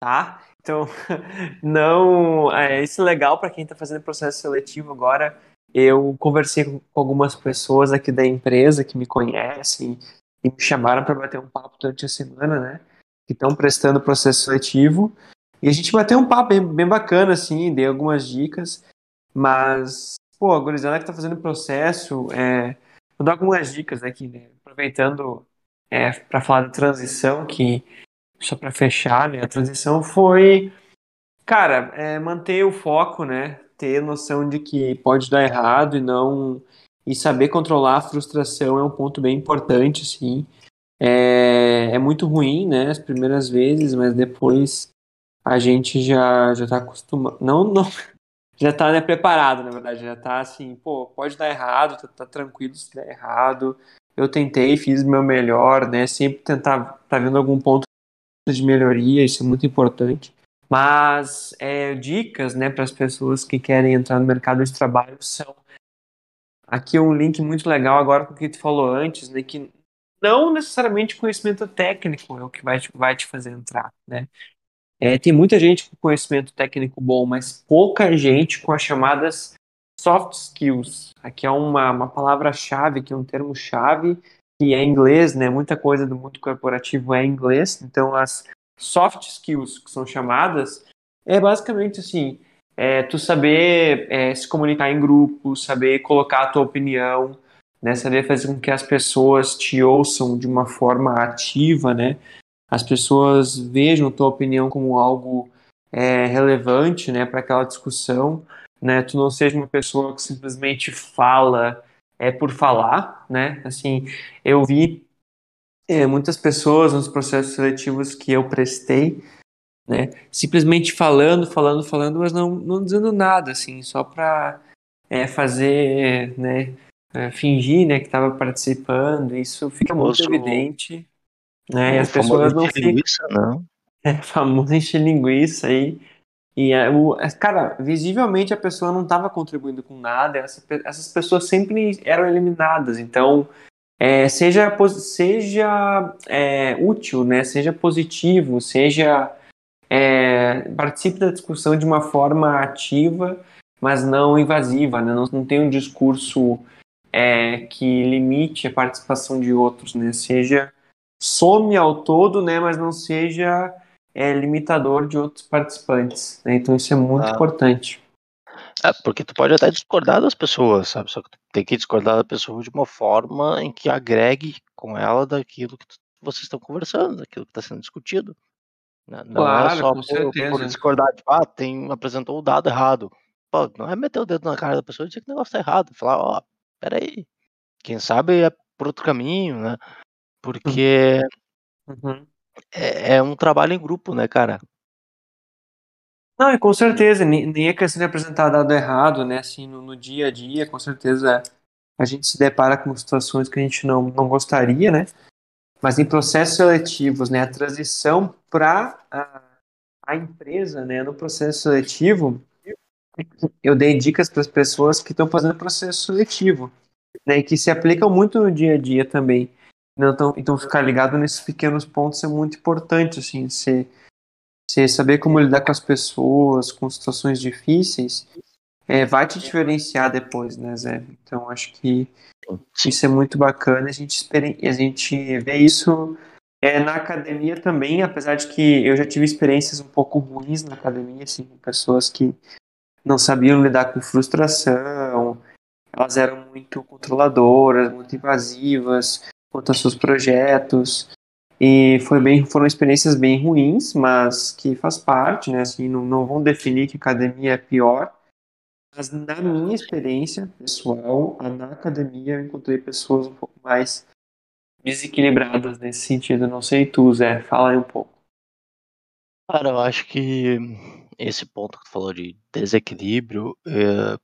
tá? Então, não. É, isso é legal para quem está fazendo processo seletivo agora. Eu conversei com algumas pessoas aqui da empresa que me conhecem e me chamaram para bater um papo durante a semana, né? Que estão prestando processo seletivo. E a gente bateu um papo bem, bem bacana, assim, dei algumas dicas. Mas, pô, a gurizada que está fazendo processo, é, vou dar algumas dicas aqui, né? Aproveitando é, para falar da transição, que só para fechar, né? A transição foi, cara, é, manter o foco, né? Ter noção de que pode dar errado e não e saber controlar a frustração é um ponto bem importante, assim. É, é muito ruim, né? As primeiras vezes, mas depois a gente já já está acostumado, não não já está né, preparado, na verdade, já está assim, pô, pode dar errado, tá, tá tranquilo se der errado. Eu tentei, fiz meu melhor, né? Sempre tentar tá vendo algum ponto de melhoria, isso é muito importante. Mas é, dicas né, para as pessoas que querem entrar no mercado de trabalho são. Aqui um link muito legal agora com o que tu falou antes, né, que não necessariamente conhecimento técnico é o que vai te, vai te fazer entrar. Né? É, tem muita gente com conhecimento técnico bom, mas pouca gente com as chamadas soft skills. Aqui é uma, uma palavra-chave, que é um termo-chave que é inglês, né? Muita coisa do mundo corporativo é inglês. Então, as soft skills que são chamadas é basicamente assim, é tu saber é, se comunicar em grupo, saber colocar a tua opinião, né? Saber fazer com que as pessoas te ouçam de uma forma ativa, né? As pessoas vejam a tua opinião como algo é, relevante, né? Para aquela discussão, né? Tu não seja uma pessoa que simplesmente fala é por falar, né? Assim, eu vi é, muitas pessoas nos processos seletivos que eu prestei, né? Simplesmente falando, falando, falando, mas não, não dizendo nada, assim, só para é, fazer, né? É, fingir, né, que estava participando. Isso fica muito evidente, né? E as pessoas não ficam. Linguiça, não. É famoso encher linguiça aí. E, é, o, é, cara, visivelmente a pessoa não estava contribuindo com nada, essa, essas pessoas sempre eram eliminadas. Então, é, seja, seja é, útil, né? seja positivo, seja. É, participe da discussão de uma forma ativa, mas não invasiva, né? não, não tem um discurso é, que limite a participação de outros, né? Seja some ao todo, né? Mas não seja é, limitador de outros participantes. Né? Então isso é muito ah. importante. É, porque tu pode até discordar das pessoas, sabe? Só que tu tem que discordar da pessoa de uma forma em que agregue com ela daquilo que tu, vocês estão conversando, daquilo que está sendo discutido. Né? Não é claro, é só por, por, discordar, tipo, ah, tem, apresentou o dado errado. Pô, não é meter o dedo na cara da pessoa e dizer que o negócio tá errado. Falar, ó, oh, peraí, quem sabe é por outro caminho, né? Porque uhum. É, é um trabalho em grupo, né, cara? Não, e com certeza, nem é questão de apresentar dado errado, né? Assim, no, no, dia a dia, com certeza a gente se depara com situações que a gente não, não gostaria, né? Mas em processos seletivos, né? A transição para a, a empresa, né? No processo seletivo, eu dei dicas para as pessoas que estão fazendo processo seletivo, né? Que se aplicam muito no dia a dia também. Então, então ficar ligado nesses pequenos pontos é muito importante, assim, se saber como lidar com as pessoas, com situações difíceis, é, vai te diferenciar depois, né, Zé? Então acho que isso é muito bacana. A gente, a gente vê isso é, na academia também, apesar de que eu já tive experiências um pouco ruins na academia, assim, com pessoas que não sabiam lidar com frustração, elas eram muito controladoras, muito invasivas quanto aos seus projetos. E foi bem, foram experiências bem ruins, mas que faz parte, né? Assim, não, não vão definir que academia é pior. Mas na minha experiência pessoal, na academia eu encontrei pessoas um pouco mais desequilibradas nesse sentido. Não sei tu, Zé, fala aí um pouco. Cara, eu acho que esse ponto que tu falou de desequilíbrio, é,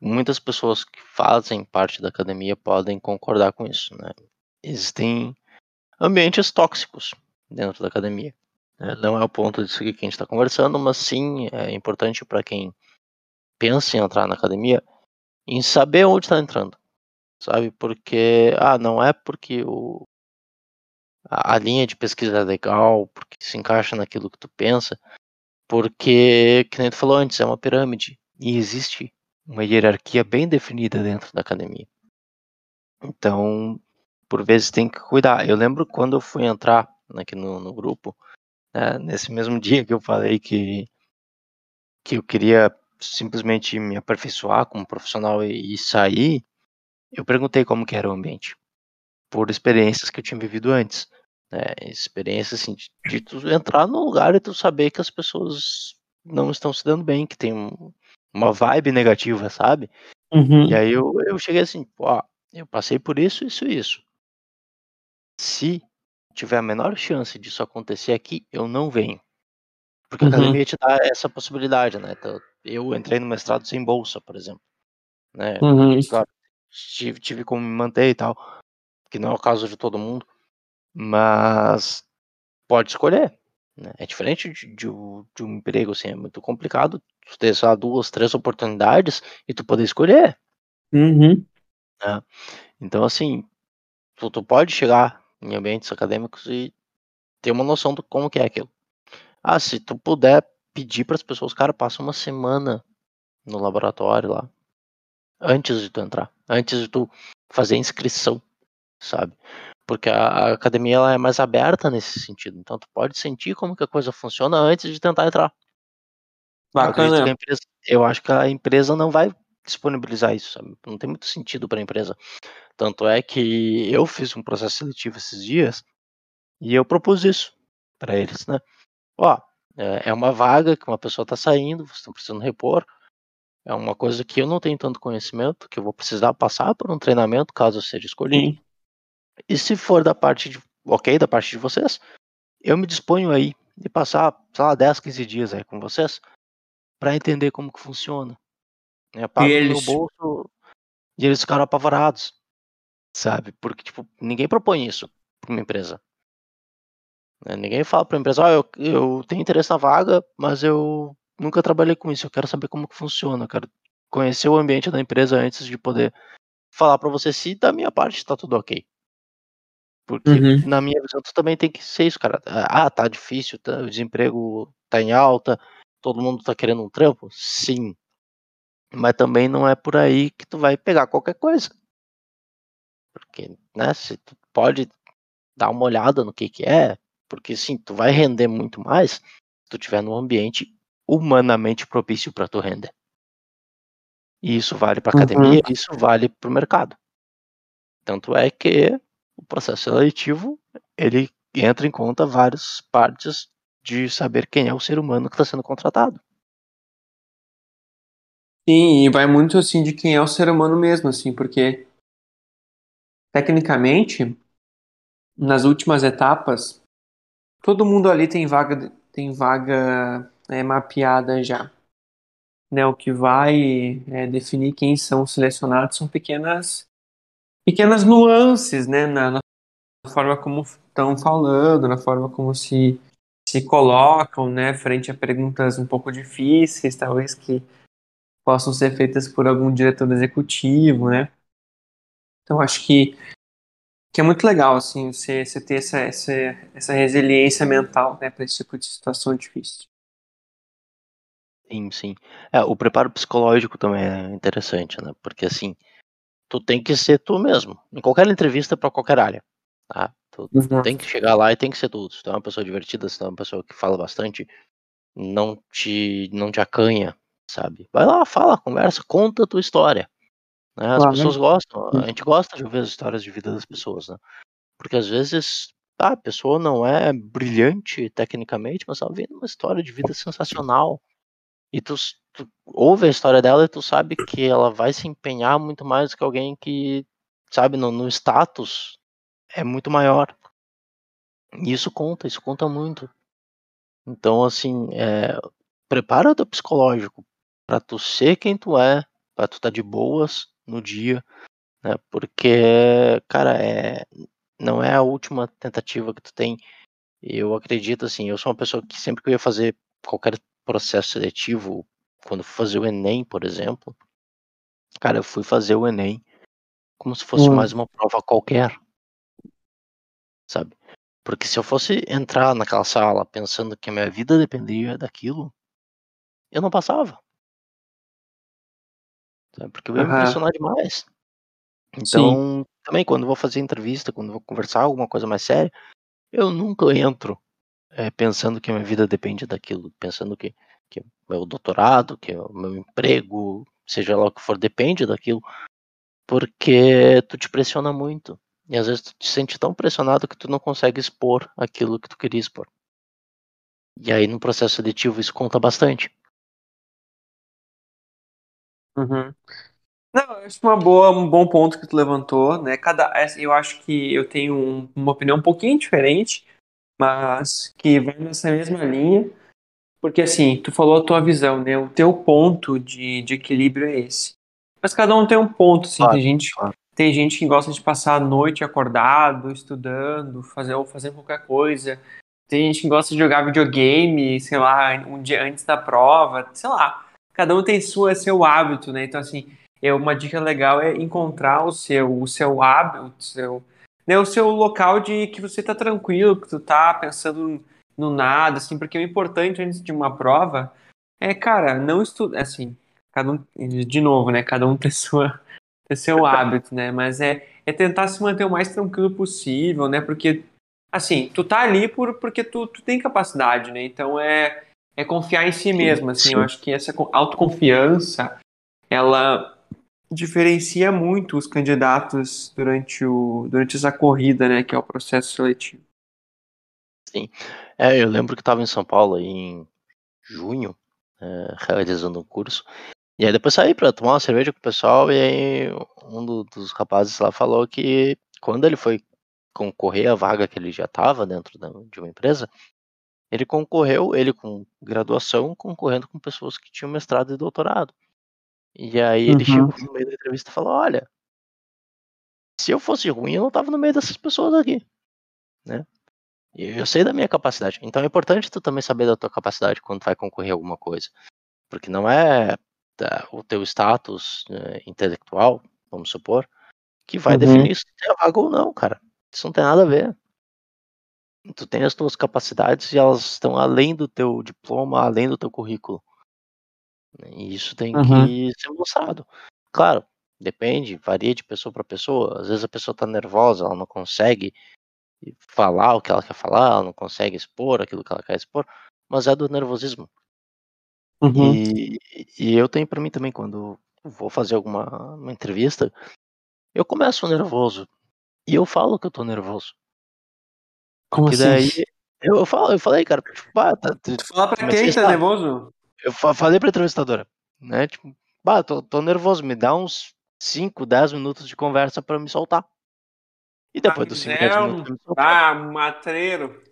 muitas pessoas que fazem parte da academia podem concordar com isso, né? Existem ambientes tóxicos dentro da academia. Né? Não é o ponto disso que a gente está conversando, mas sim é importante para quem pensa em entrar na academia em saber onde está entrando, sabe? Porque ah, não é porque o a, a linha de pesquisa é legal, porque se encaixa naquilo que tu pensa, porque, que nem tu falou antes, é uma pirâmide e existe uma hierarquia bem definida dentro da academia. Então, por vezes tem que cuidar. Eu lembro quando eu fui entrar aqui no, no grupo, né, nesse mesmo dia que eu falei que, que eu queria simplesmente me aperfeiçoar como profissional e, e sair, eu perguntei como que era o ambiente, por experiências que eu tinha vivido antes. Né, experiências assim, de, de tu entrar no lugar e tu saber que as pessoas não estão se dando bem, que tem um, uma vibe negativa, sabe? Uhum. E aí eu, eu cheguei assim, pô, eu passei por isso, isso e isso se tiver a menor chance disso acontecer aqui, eu não venho. Porque a uhum. academia te dá essa possibilidade, né? Então, eu entrei no mestrado sem bolsa, por exemplo. Né? Uhum. Claro, tive, tive como me manter e tal, que não é o caso de todo mundo, mas pode escolher. Né? É diferente de, de, de, um emprego, assim, é muito complicado tu ter só duas, três oportunidades e tu poder escolher. Uhum. Né? Então, assim, tu, tu pode chegar em ambientes acadêmicos e ter uma noção do como que é aquilo. Ah, se tu puder pedir para as pessoas, cara, passa uma semana no laboratório lá, antes de tu entrar, antes de tu fazer inscrição, sabe? Porque a, a academia ela é mais aberta nesse sentido, então tu pode sentir como que a coisa funciona antes de tentar entrar. Bacana. Eu, empresa, eu acho que a empresa não vai disponibilizar isso, sabe? Não tem muito sentido para a empresa. Tanto é que eu fiz um processo seletivo esses dias e eu propus isso para eles, né? Ó, é, é uma vaga que uma pessoa está saindo, vocês estão precisando repor. É uma coisa que eu não tenho tanto conhecimento, que eu vou precisar passar por um treinamento caso eu seja escolhido. Sim. E se for da parte de, ok, da parte de vocês, eu me disponho aí de passar, sei lá, 10, 15 dias aí com vocês para entender como que funciona. Né, pago eles... no bolso e eles ficaram apavorados, sabe? Porque, tipo, ninguém propõe isso para uma empresa. Né? Ninguém fala para a empresa, oh, eu, eu tenho interesse na vaga, mas eu nunca trabalhei com isso, eu quero saber como que funciona, eu quero conhecer o ambiente da empresa antes de poder falar para você se da minha parte está tudo ok. Porque uhum. na minha visão tu também tem que ser isso, cara. Ah, tá difícil, tá, o desemprego tá em alta, todo mundo tá querendo um trampo? Sim. Mas também não é por aí que tu vai pegar qualquer coisa. Que, né, se tu pode dar uma olhada no que que é, porque sim, tu vai render muito mais se tu tiver num ambiente humanamente propício para tu render. E isso vale para academia, uhum. isso vale para o mercado. Tanto é que o processo seletivo ele entra em conta várias partes de saber quem é o ser humano que está sendo contratado. Sim, e vai muito assim de quem é o ser humano mesmo, assim, porque tecnicamente nas últimas etapas todo mundo ali tem vaga tem vaga é, mapeada já. Né, o que vai é, definir quem são selecionados são pequenas pequenas nuances, né, na, na forma como estão falando, na forma como se se colocam, né, frente a perguntas um pouco difíceis, talvez que possam ser feitas por algum diretor executivo, né? Então acho que que é muito legal assim você, você ter essa, essa, essa resiliência mental, né, para esse tipo de situação difícil. Sim, sim. É, o preparo psicológico também é interessante, né? Porque assim, tu tem que ser tu mesmo, em qualquer entrevista para qualquer área. Tá? Tu tem que chegar lá e tem que ser tudo. Se tu é uma pessoa divertida, se tu é uma pessoa que fala bastante, não te, não te acanha, sabe? Vai lá, fala, conversa, conta a tua história. Né? As claro. pessoas gostam, a gente gosta de ouvir as histórias de vida das pessoas, né? Porque às vezes tá, a pessoa não é brilhante tecnicamente, mas ela vem uma história de vida sensacional. E tu, tu ouve a história dela e tu sabe que ela vai se empenhar muito mais do que alguém que, sabe, no, no status é muito maior. E isso conta, isso conta muito. Então, assim, é, prepara o teu psicológico para tu ser quem tu é, para tu estar tá de boas no dia, né? Porque, cara, é, não é a última tentativa que tu tem. Eu acredito, assim, eu sou uma pessoa que sempre que eu ia fazer qualquer processo seletivo, quando fui fazer o Enem, por exemplo, cara, eu fui fazer o Enem como se fosse hum. mais uma prova qualquer, sabe? Porque se eu fosse entrar naquela sala pensando que a minha vida dependia daquilo, eu não passava. Sabe? Porque eu ia uhum. me impressionar demais. Então, Sim. também quando vou fazer entrevista, quando vou conversar alguma coisa mais séria, eu nunca entro é, pensando que a minha vida depende daquilo, pensando que, que meu doutorado, que o meu emprego, seja lá o que for, depende daquilo, porque tu te pressiona muito. E às vezes tu te sente tão pressionado que tu não consegue expor aquilo que tu queria expor. E aí no processo seletivo isso conta bastante. Uhum. Não, acho uma boa, um bom ponto que tu levantou, né? Cada, eu acho que eu tenho um, uma opinião um pouquinho diferente mas que vai nessa mesma linha, porque assim, tu falou a tua visão, né? O teu ponto de, de equilíbrio é esse. Mas cada um tem um ponto, assim, claro, tem gente, claro. tem gente que gosta de passar a noite acordado, estudando, fazer ou fazendo qualquer coisa. Tem gente que gosta de jogar videogame, sei lá, um dia antes da prova, sei lá. Cada um tem sua seu hábito, né? Então assim, é uma dica legal é encontrar o seu o seu hábito, seu né, o seu local de que você está tranquilo, que tu tá pensando no nada, assim, porque o importante antes de uma prova é, cara, não estudar, assim, cada um, de novo, né, cada um tem sua tem seu hábito, né, mas é, é tentar se manter o mais tranquilo possível, né, porque, assim, tu tá ali por, porque tu, tu tem capacidade, né, então é, é confiar em si mesmo, assim, eu acho que essa autoconfiança, ela diferencia muito os candidatos durante, o, durante essa corrida, né, que é o processo seletivo. Sim, é, eu lembro que estava em São Paulo em junho, é, realizando um curso, e aí depois saí para tomar uma cerveja com o pessoal, e aí um do, dos rapazes lá falou que quando ele foi concorrer à vaga que ele já estava dentro da, de uma empresa, ele concorreu, ele com graduação, concorrendo com pessoas que tinham mestrado e doutorado. E aí ele uhum. chegou no meio da entrevista e falou: Olha, se eu fosse ruim, eu não tava no meio dessas pessoas aqui. Né? E eu sei da minha capacidade. Então é importante tu também saber da tua capacidade quando vai concorrer a alguma coisa. Porque não é tá, o teu status né, intelectual, vamos supor, que vai uhum. definir se tu é vaga ou não, cara. Isso não tem nada a ver. Tu tem as tuas capacidades e elas estão além do teu diploma, além do teu currículo. E isso tem uhum. que ser mostrado. Claro, Depende, varia de pessoa para pessoa. Às vezes a pessoa tá nervosa, ela não consegue falar o que ela quer falar, ela não consegue expor aquilo que ela quer expor, mas é do nervosismo. Uhum. E, e eu tenho para mim também, quando vou fazer alguma uma entrevista, eu começo nervoso. E eu falo que eu tô nervoso. Como Que assim? daí eu, eu, falo, eu falei, cara, tipo, bah, tá, tu- Tu fala pra quem tá nervoso? eu fa- falei pra entrevistadora, né? Tipo, bah, tô, tô nervoso, me dá uns 5, 10 minutos de conversa pra eu me soltar. E depois Ah, dos me 5, 10 der minutos Ah, matreiro.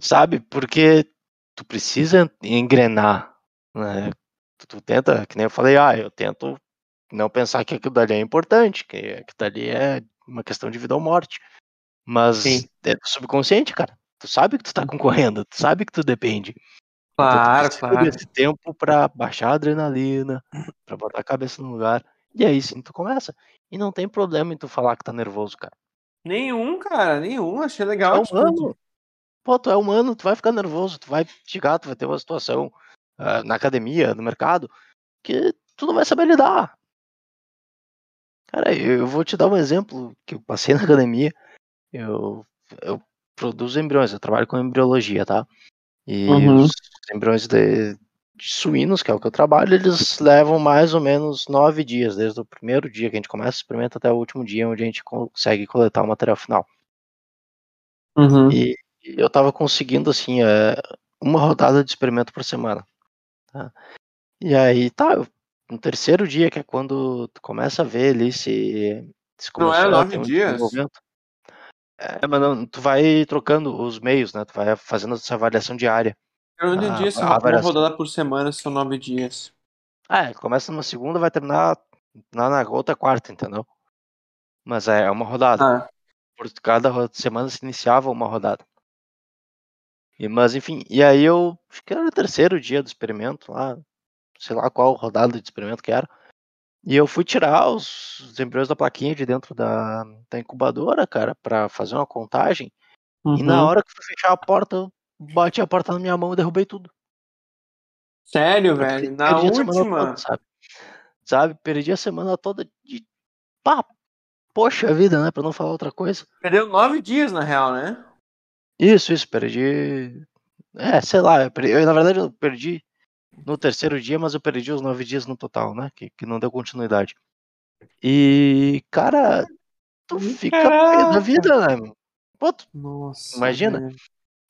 sabe? Porque tu precisa engrenar, né? Tu, tu tenta, que nem eu falei, ah, eu tento não pensar que aquilo dali é importante, que aquilo dali é uma questão de vida ou morte. Mas Sim. é subconsciente, cara. Tu sabe que tu tá concorrendo, tu sabe que tu depende. Então tu Claro, claro. desse tempo pra baixar a adrenalina, pra botar a cabeça no lugar. E aí sim tu começa. E não tem problema em tu falar que tá nervoso, cara. Nenhum, cara, nenhum. Achei Tu legal. é humano. Pô, tu é humano, tu vai ficar nervoso, tu vai chegar, tu vai ter uma situação ah, na academia, no mercado, que tu não vai saber lidar. Cara, eu vou te dar um exemplo que eu passei na academia. Eu, eu produzo embriões, eu trabalho com embriologia, tá? E Uhum. os embriões de, de suínos, que é o que eu trabalho, eles levam mais ou menos nove dias, desde o primeiro dia que a gente começa o experimento até o último dia, onde a gente consegue coletar o material final. Uhum. E, e eu tava conseguindo, assim, é, uma rodada de experimento por semana. Tá? E aí, tá, no terceiro dia, que é quando tu começa a ver ali se, se Não é a nove um dias? desenvolvimento. É, mas não, tu vai trocando os meios, né? Tu vai fazendo essa avaliação diária. Eu não entendi se a uma rodada por semana são nove dias. Ah, é, começa numa segunda, vai terminar na, na outra quarta, entendeu? Mas é, é uma rodada. Ah, Por cada semana se iniciava uma rodada. E, mas enfim, e aí eu acho que era o terceiro dia do experimento lá, sei lá qual rodada de experimento que era. E eu fui tirar os, os embriões da plaquinha de dentro da, da incubadora, cara, pra fazer uma contagem. E na uhum. hora que fui fechar a porta, eu bati a porta na minha mão e derrubei tudo. Sério, velho? Na última? toda, sabe? Sabe? Perdi a semana toda de. Pá, poxa vida, né? Pra não falar outra coisa. Perdeu nove dias, na real, né? Isso, isso, perdi. É, sei lá, eu, perdi- eu, na verdade eu perdi no terceiro dia, mas eu perdi os nove dias no total, né? Que, que não deu continuidade. E, cara, tu fica pé da vida, né? Pô, tu- Nossa. Imagina.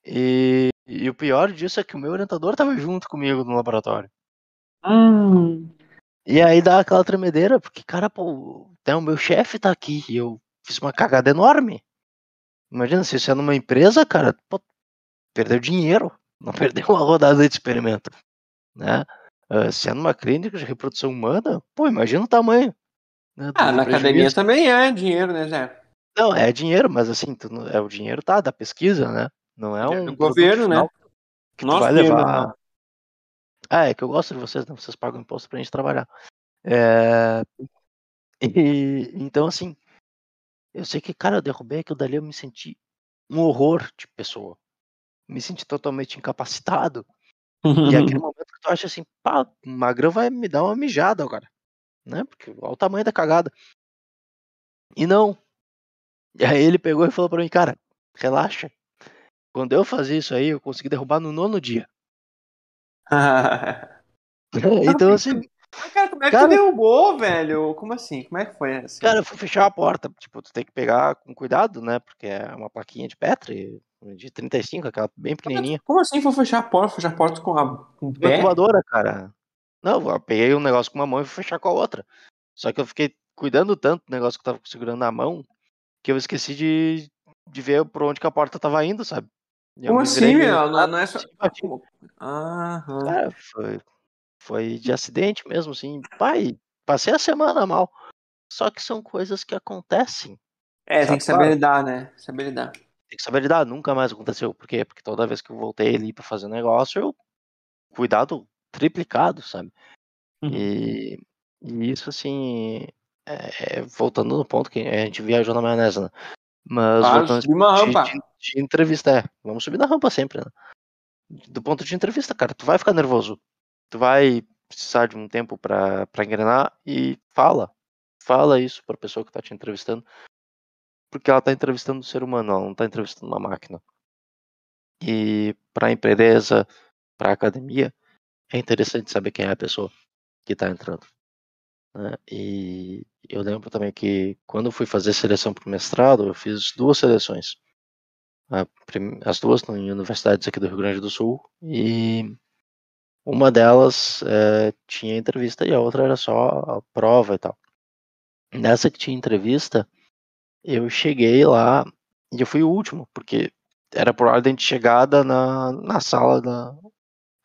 e, e o pior disso é que o meu orientador tava junto comigo no laboratório. Hum. E aí dá aquela tremedeira, porque, cara, pô, até o meu chefe tá aqui e eu fiz uma cagada enorme. Imagina, se isso é numa empresa, cara, pô, perdeu dinheiro, não perdeu uma rodada de experimento, né? Ah, se é numa clínica de reprodução humana, pô, imagina o tamanho. né, Ah, na academia prejuízo. também é dinheiro, né, Zé? Não, é dinheiro, mas assim, tu é o dinheiro tá da pesquisa, né? Não é É um do produto governo, né? que vai dinheiro, levar. real. Ah, é que eu gosto de vocês, né? Vocês pagam imposto pra gente trabalhar. É, E então, assim, eu sei que, cara, eu derrubei aquilo dali, eu me senti um horror de pessoa. Me senti totalmente incapacitado. E é aquele momento que tu acha assim, pá, o Magrão vai me dar uma mijada agora. Né? Porque olha o tamanho da cagada. E não. E aí ele pegou e falou pra mim, cara, relaxa. Quando eu fazia isso aí, eu consegui derrubar no nono dia. então, assim, Mas, cara, como é que Cara- tu derrubou, velho? Como assim? Como é que foi assim? cara, eu fui fechar a porta. Tipo, tu tem que pegar com cuidado, né? Porque é uma plaquinha de Petri, de 35, aquela bem pequenininha. Como assim foi fechar a porta? Fechar a porta com, a, com pé? incubadora, cara. Não, eu peguei um negócio com uma mão e fui fechar com a outra. Só que eu fiquei cuidando tanto do negócio que eu tava segurando na mão que eu esqueci de, de ver por onde que a porta tava indo, sabe? Eu Como assim, meu? Não, não é só. assim, Aham. Cara, foi, foi de acidente mesmo, assim. Pai, passei a semana mal. Só que são coisas que acontecem. É, tem Sabe, que saber lidar, né? Saber lidar. Tem que saber lidar, nunca mais aconteceu. Por quê? Porque toda vez que eu voltei ali pra fazer negócio, eu cuidado triplicado, sabe? Uhum. E, e isso, assim, é, é, voltando no ponto que a gente viajou na maionese, né? Mas Claro, voltando subir uma de, rampa. de, de entrevista, é, vamos subir na rampa sempre, né? Do ponto de entrevista, cara, tu vai ficar nervoso. Tu vai precisar de um tempo para engrenar e fala. Fala isso para a pessoa que está te entrevistando, porque ela está entrevistando um ser humano, ela não está entrevistando uma máquina. E para a empresa, para a academia, é interessante saber quem é a pessoa que está entrando. Né? E eu lembro também que quando fui fazer seleção para o mestrado, eu fiz duas seleções. As duas em universidades aqui do Rio Grande do Sul. E uma delas é, tinha entrevista e a outra era só a prova e tal. Nessa que tinha entrevista, eu cheguei lá e eu fui o último, porque era por ordem de chegada na, na sala da,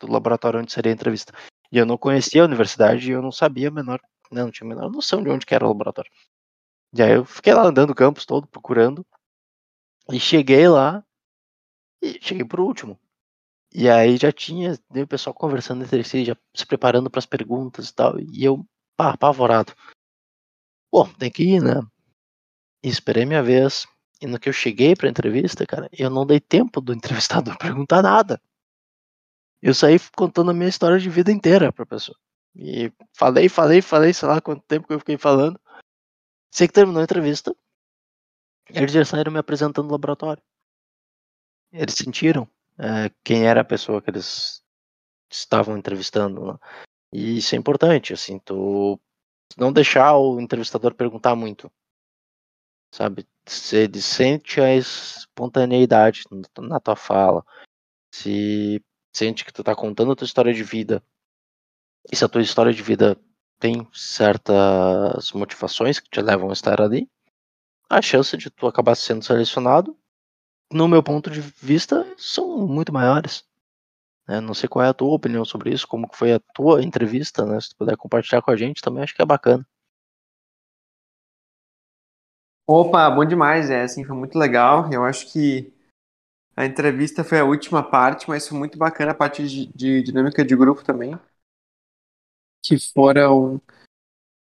do laboratório onde seria a entrevista. E eu não conhecia a universidade e eu não sabia menor, né, não tinha a menor noção de onde era o laboratório. E aí eu fiquei lá andando o campus todo, procurando. E cheguei lá e cheguei por último. E aí já tinha o pessoal conversando entre si, já se preparando para as perguntas e tal. E eu, pá, apavorado. Bom, tem que ir, né? Esperei minha vez. E no que eu cheguei pra entrevista, cara, eu não dei tempo do entrevistador perguntar nada. Eu saí contando a minha história de vida inteira pra pessoa. E falei, falei, falei, sei lá quanto tempo que eu fiquei falando. Sei que terminou a entrevista. Eles já saíram me apresentando no laboratório. Eles sentiram é, quem era a pessoa que eles estavam entrevistando. Né? E isso é importante, assim, tu não deixar o entrevistador perguntar muito, sabe? Se sente a espontaneidade na tua fala, se sente que tu tá contando a tua história de vida, e se a tua história de vida tem certas motivações que te levam a estar ali, a chance de tu acabar sendo selecionado, no meu ponto de vista, são muito maiores. Né? Não sei qual é a tua opinião sobre isso, como foi a tua entrevista, né? Se tu puder compartilhar com a gente também, acho que é bacana. Opa, bom demais, é, assim, foi muito legal. Eu acho que a entrevista foi a última parte, mas foi muito bacana a parte de, de dinâmica de grupo também. Que foram,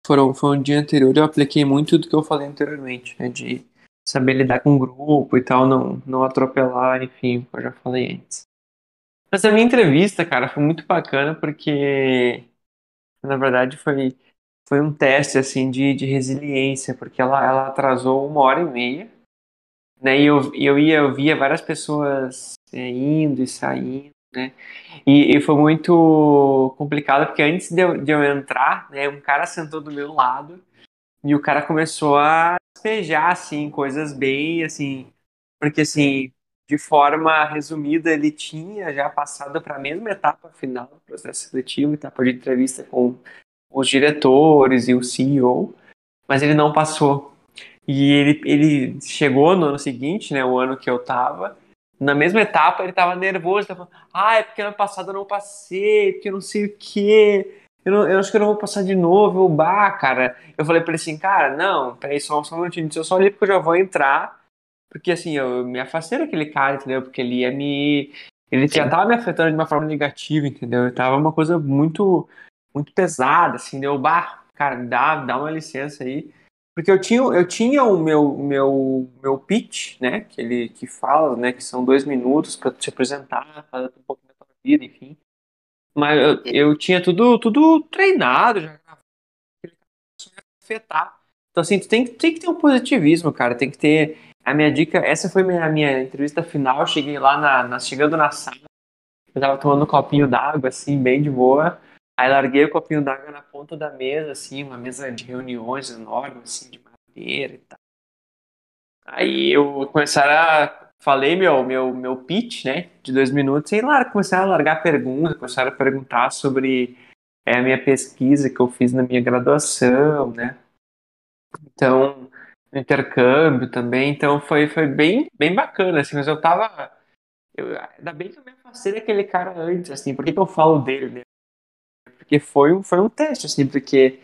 foram, foi um dia anterior, eu apliquei muito do que eu falei anteriormente, né, de saber lidar com o grupo e tal, não, não atropelar, enfim, eu já falei antes. Essa minha entrevista, cara, foi muito bacana porque, na verdade, foi, foi um teste, assim, de, de resiliência, porque ela, ela atrasou uma hora e meia, né, e eu, eu ia, eu via várias pessoas é, indo e saindo, né, e, e, foi muito complicado, porque antes de eu, de eu entrar, né, um cara sentou do meu lado e o cara começou a despejar, assim, coisas bem, assim, porque, assim, de forma resumida, ele tinha já passado para a mesma etapa final do processo seletivo, etapa de entrevista com os diretores e o CEO, mas ele não passou. E ele, ele chegou no ano seguinte, né, o ano que eu estava, na mesma etapa ele estava nervoso, tava falando, ah, é porque ano passado eu não passei, porque eu não sei o quê, eu, não, eu acho que eu não vou passar de novo, eu, bah, cara. Eu falei pra ele assim, cara, não, peraí, só, só um minutinho, eu só olhei porque eu já vou entrar, porque assim, eu me afastei daquele cara, entendeu? Porque ele ia me. Ele já tava me afetando de uma forma negativa, entendeu? Tava uma coisa muito muito pesada, assim, deu, bah, cara, dá, dá uma licença aí. Porque eu tinha, eu tinha o meu, meu, meu pitch, né? Que ele que fala, né? Que são dois minutos para te apresentar, falar um pouco da tua vida, enfim. Mas eu, eu tinha tudo, tudo treinado, já afetar. Então, assim, tu tem, tem que ter um positivismo, cara. Tem que ter a minha dica, essa foi a minha entrevista final. Cheguei lá, na, na, chegando na sala, eu tava tomando um copinho d'água, assim, bem de boa. Aí larguei o copinho d'água na ponta da mesa, assim, uma mesa de reuniões enorme, assim, de madeira e tal. Aí eu começaram a. Falei meu, meu, meu pitch, né, de dois minutos, e lá começaram a largar perguntas, começaram a perguntar sobre é, a minha pesquisa que eu fiz na minha graduação, né. Então, intercâmbio também, então foi, foi bem, bem bacana, assim, mas eu tava. Eu, ainda bem que eu me afastei daquele cara antes, assim, por que, que eu falo dele, né? Porque foi um, foi um teste, assim, porque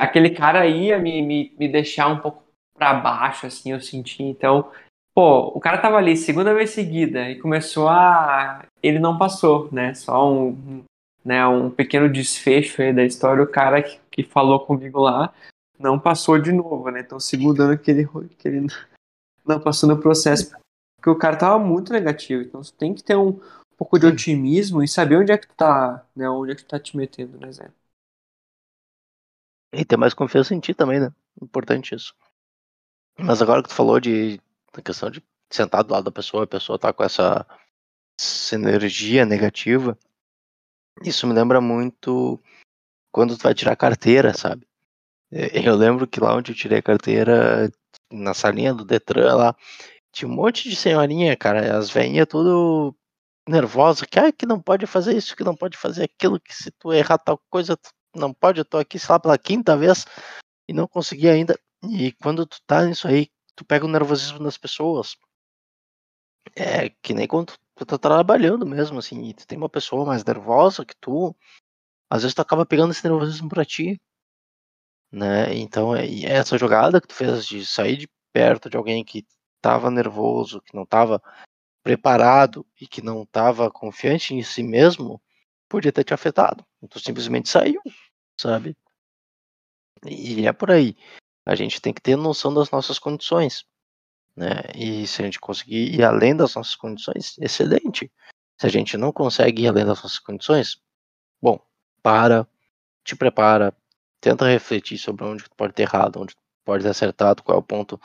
aquele cara ia me, me, me deixar um pouco para baixo, assim, eu senti, então. Pô, o cara tava ali segunda vez seguida e começou a. Ele não passou, né? Só um, né, um pequeno desfecho aí da história. O cara que, que falou comigo lá não passou de novo, né? Então, segundo ano que ele, que ele não passou no processo, porque o cara tava muito negativo. Então, você tem que ter um, um pouco de otimismo e saber onde é que tu tá, né? Onde é que tu tá te metendo, né, Zé? E ter mais confiança em ti também, né? Importante isso. Mas agora que tu falou de da questão de sentar do lado da pessoa, a pessoa tá com essa, essa energia negativa, isso me lembra muito quando tu vai tirar carteira, sabe? Eu lembro que lá onde eu tirei a carteira, na salinha do Detran lá, tinha um monte de senhorinha, cara, as veinhas tudo nervosa, que, ah, que não pode fazer isso, que não pode fazer aquilo, que se tu errar tal coisa, tu não pode, eu tô aqui, sei lá, pela quinta vez e não consegui ainda. E quando tu tá nisso aí, tu pega o nervosismo das pessoas. É que nem quando tu tá trabalhando mesmo, assim, e tu tem uma pessoa mais nervosa que tu, às vezes tu acaba pegando esse nervosismo pra ti. Né? Então, é, essa jogada que tu fez de sair de perto de alguém que tava nervoso, que não tava preparado e que não tava confiante em si mesmo, podia ter te afetado. Tu simplesmente saiu, sabe? E é por aí. A gente tem que ter noção das nossas condições. Né? E se a gente conseguir ir além das nossas condições, excelente. Se a gente não consegue ir além das nossas condições, bom, para, te prepara, tenta refletir sobre onde tu pode ter errado, onde tu pode ter acertado, qual é o ponto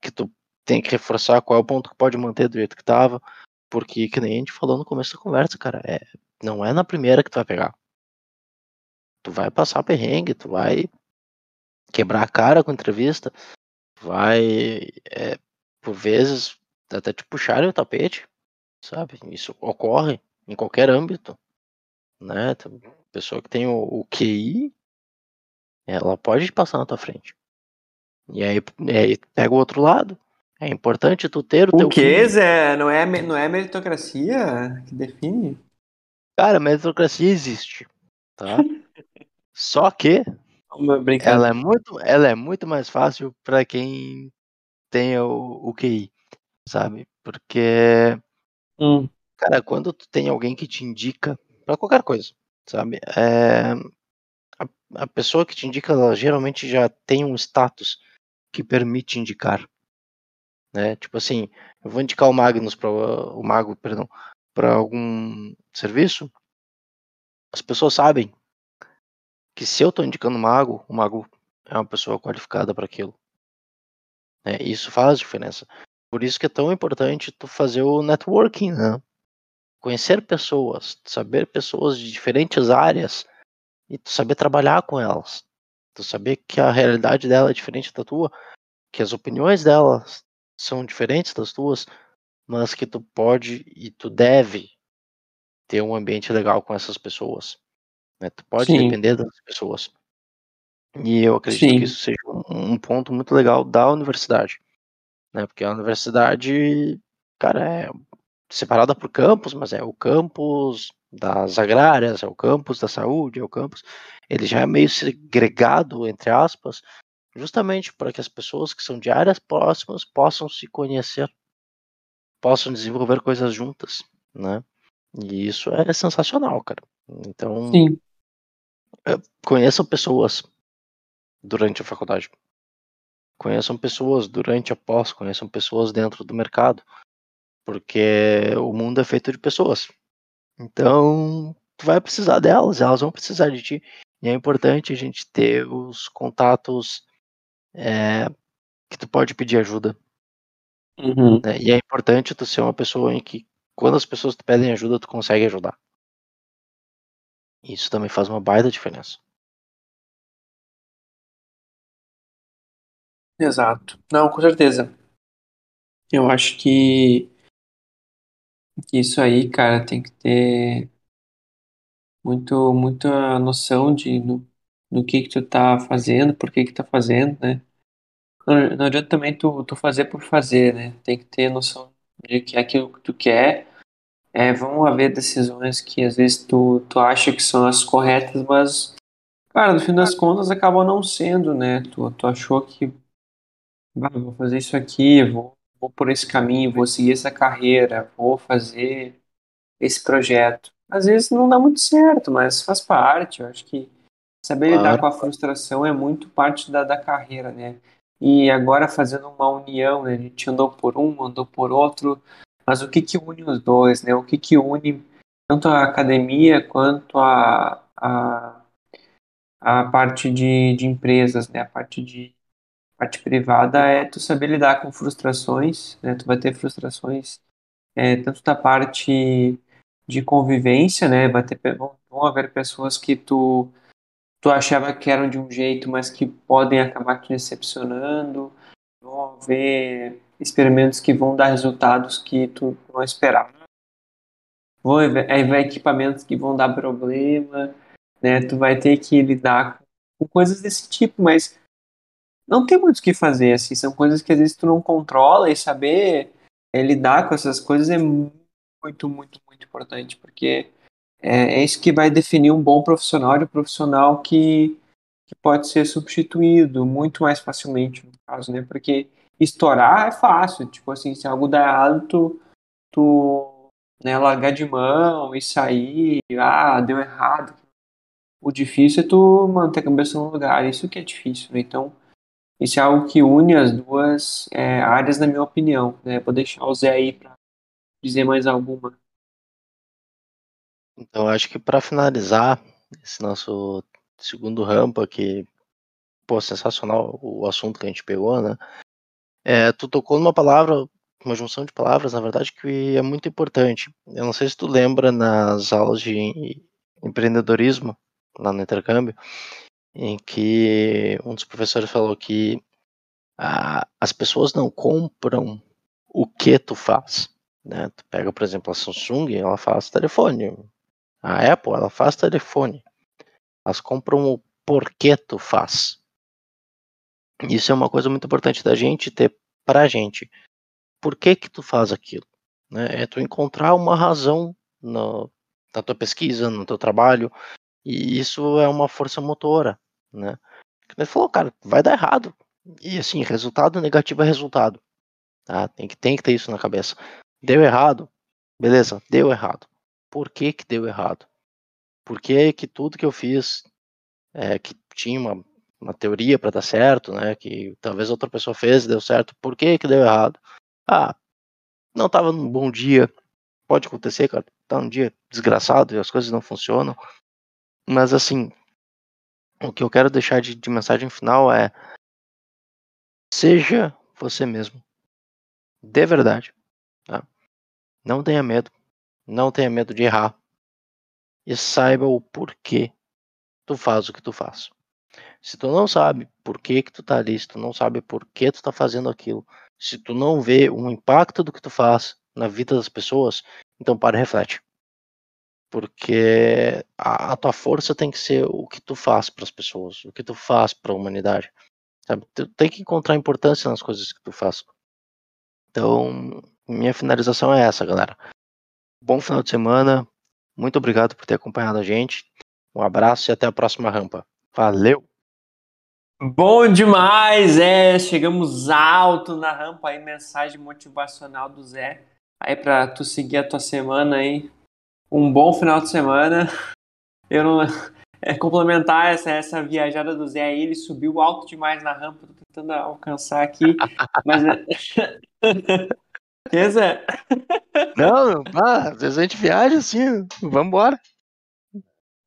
que tu tem que reforçar, qual é o ponto que pode manter do jeito que estava, porque que nem a gente falou no começo da conversa, cara, é, não é na primeira que tu vai pegar. Tu vai passar perrengue, tu vai quebrar a cara com entrevista, vai, é, por vezes, até te puxarem o tapete, sabe? Isso ocorre em qualquer âmbito, né? Pessoa que tem o, o QI, ela pode passar na tua frente. E aí, aí pega o outro lado. É importante tu ter o, o teu. O que, Zé? Não é, não é meritocracia que define? Cara, meritocracia existe, tá? Só que ela é muito, ela é muito mais fácil para quem tem o, o QI, sabe? Porque, hum. cara, quando tu tem alguém que te indica para qualquer coisa, sabe? É, a, a pessoa que te indica, ela geralmente já tem um status que permite indicar, né? Tipo assim, eu vou indicar o Magnus para o Mago, perdão, para algum serviço, as pessoas sabem que se eu estou indicando o mago, o mago é uma pessoa qualificada para aquilo. É, isso faz diferença. Por isso que é tão importante tu fazer o networking, né? Conhecer pessoas, saber pessoas de diferentes áreas e tu saber trabalhar com elas. Tu saber que a realidade dela é diferente da tua, que as opiniões delas são diferentes das tuas, mas que tu pode e tu deve ter um ambiente legal com essas pessoas. Né? Tu pode Sim. depender das pessoas. E eu acredito Sim. que isso seja um, um, ponto muito legal da universidade. Né? Porque a universidade, cara, é separada por campos, mas é o campus das agrárias, é o campus da saúde, é o campus. Ele já é meio segregado, entre aspas, justamente para que as pessoas que são de áreas próximas possam se conhecer, possam desenvolver coisas juntas, né? E isso é sensacional, cara. Então, Sim. É, conheçam pessoas durante a faculdade. Conheçam pessoas durante a pós, conheçam pessoas dentro do mercado. Porque o mundo é feito de pessoas. Então, tu vai precisar delas, elas vão precisar de ti. E é importante a gente ter os contatos é, que tu pode pedir ajuda. Uhum. Né? E é importante tu ser uma pessoa em que quando as pessoas te pedem ajuda, tu consegue ajudar. Isso também faz uma baita diferença. Exato. Não, com certeza. Eu acho que, que isso aí, cara, tem que ter muito, muita noção de no, no que que tu tá fazendo, por que que tá fazendo, né? Não, adianta também tu, tu fazer por fazer, né? Tem que ter noção de que é aquilo que tu quer é, vão haver decisões que às vezes tu, tu acha que são as corretas, mas, cara, no fim das contas acabam não sendo, né? Tu, tu achou que ah, vou fazer isso aqui, vou, vou por esse caminho, vou seguir essa carreira, vou fazer esse projeto. Às vezes não dá muito certo, mas faz parte. Eu acho que saber claro. lidar com a frustração é muito parte da, da carreira, né? E agora fazendo uma união, né? A gente andou por um, andou por outro, mas o que que une os dois, né? O que que une tanto a academia quanto a, a, a parte de, de empresas, né? A parte de parte privada é tu saber lidar com frustrações, né? Tu vai ter frustrações é, tanto da parte de convivência, né? Vai ter, vão, vão haver pessoas que tu tu achava que eram de um jeito, mas que podem acabar te decepcionando. Vão haver experimentos que vão dar resultados que tu não esperava. Vão haver equipamentos que vão dar problema, né? Tu vai ter que lidar com coisas desse tipo, mas não tem muito o que fazer, assim, são coisas que às vezes tu não controla e saber é, lidar com essas coisas é muito, muito, muito importante, porque é, é isso que vai definir um bom profissional de um profissional que, que pode ser substituído muito mais facilmente, no caso, né? Porque estourar é fácil, tipo assim, se algo dá errado, tu, tu né, largar de mão e sair, ah, deu errado. O difícil é tu manter a cabeça no lugar, isso que é difícil, né? Então, isso é algo que une as duas é, áreas, na minha opinião, né? Vou deixar o Zé aí para dizer mais alguma. Então, acho que para finalizar esse nosso segundo rampa, que, pô, sensacional o assunto que a gente pegou, né? É, tu tocou numa palavra, uma junção de palavras, na verdade, que é muito importante. Eu não sei se tu lembra nas aulas de empreendedorismo, lá no intercâmbio, em que um dos professores falou que ah, as pessoas não compram o que tu faz. Né? Tu pega, por exemplo, a Samsung, ela faz telefone, a Apple, ela faz telefone. Elas compram o porquê tu faz. Isso é uma coisa muito importante da gente ter pra gente. Por que que tu faz aquilo? Né? É tu encontrar uma razão no, na tua pesquisa, no teu trabalho, e isso é uma força motora, né? Ele falou, cara, vai dar errado. E assim, resultado negativo é resultado. Tá? Tem, que, tem que ter isso na cabeça. Deu errado, beleza, deu errado por que, que deu errado. Por que, que tudo que eu fiz, é, que tinha uma, uma teoria para dar certo, né, que talvez outra pessoa fez e deu certo, por que, que deu errado? Ah, não estava num bom dia. Pode acontecer, cara. Tá um dia desgraçado e as coisas não funcionam. Mas assim, o que eu quero deixar de, de mensagem final é: seja você mesmo. De verdade. Tá? Não tenha medo. Não tenha medo de errar. E saiba o porquê tu faz o que tu faz. Se tu não sabe por que que tu tá ali, se tu não sabe por que tu tá fazendo aquilo, se tu não vê o impacto do que tu faz na vida das pessoas, então para e reflete. Porque a, a tua força tem que ser o que tu faz para as pessoas, o que tu faz para a humanidade. Sabe? Tu tem que encontrar importância nas coisas que tu faz. Então, minha finalização é essa, galera. Bom final de semana. Muito obrigado por ter acompanhado a gente. Um abraço e até a próxima rampa. Valeu! Bom demais, é. Chegamos alto na rampa aí, mensagem motivacional do Zé. Aí para tu seguir a tua semana aí. Um bom final de semana. Eu não é complementar essa essa viajada do Zé aí, ele subiu alto demais na rampa, tô tentando alcançar aqui, mas Que, Zé? Não, ah, às vezes a gente viaja assim, vamos embora.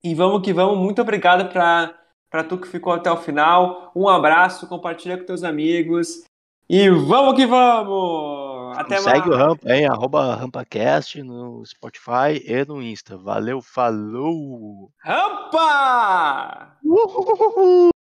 E vamos que vamos, muito obrigado para para tu que ficou até o final. Um abraço, compartilha com teus amigos. E vamos que vamos! Até mais. Segue o Rampa, hein? Arroba RampaCast no Spotify e no Insta. Valeu, falou! Rampa! Uhul!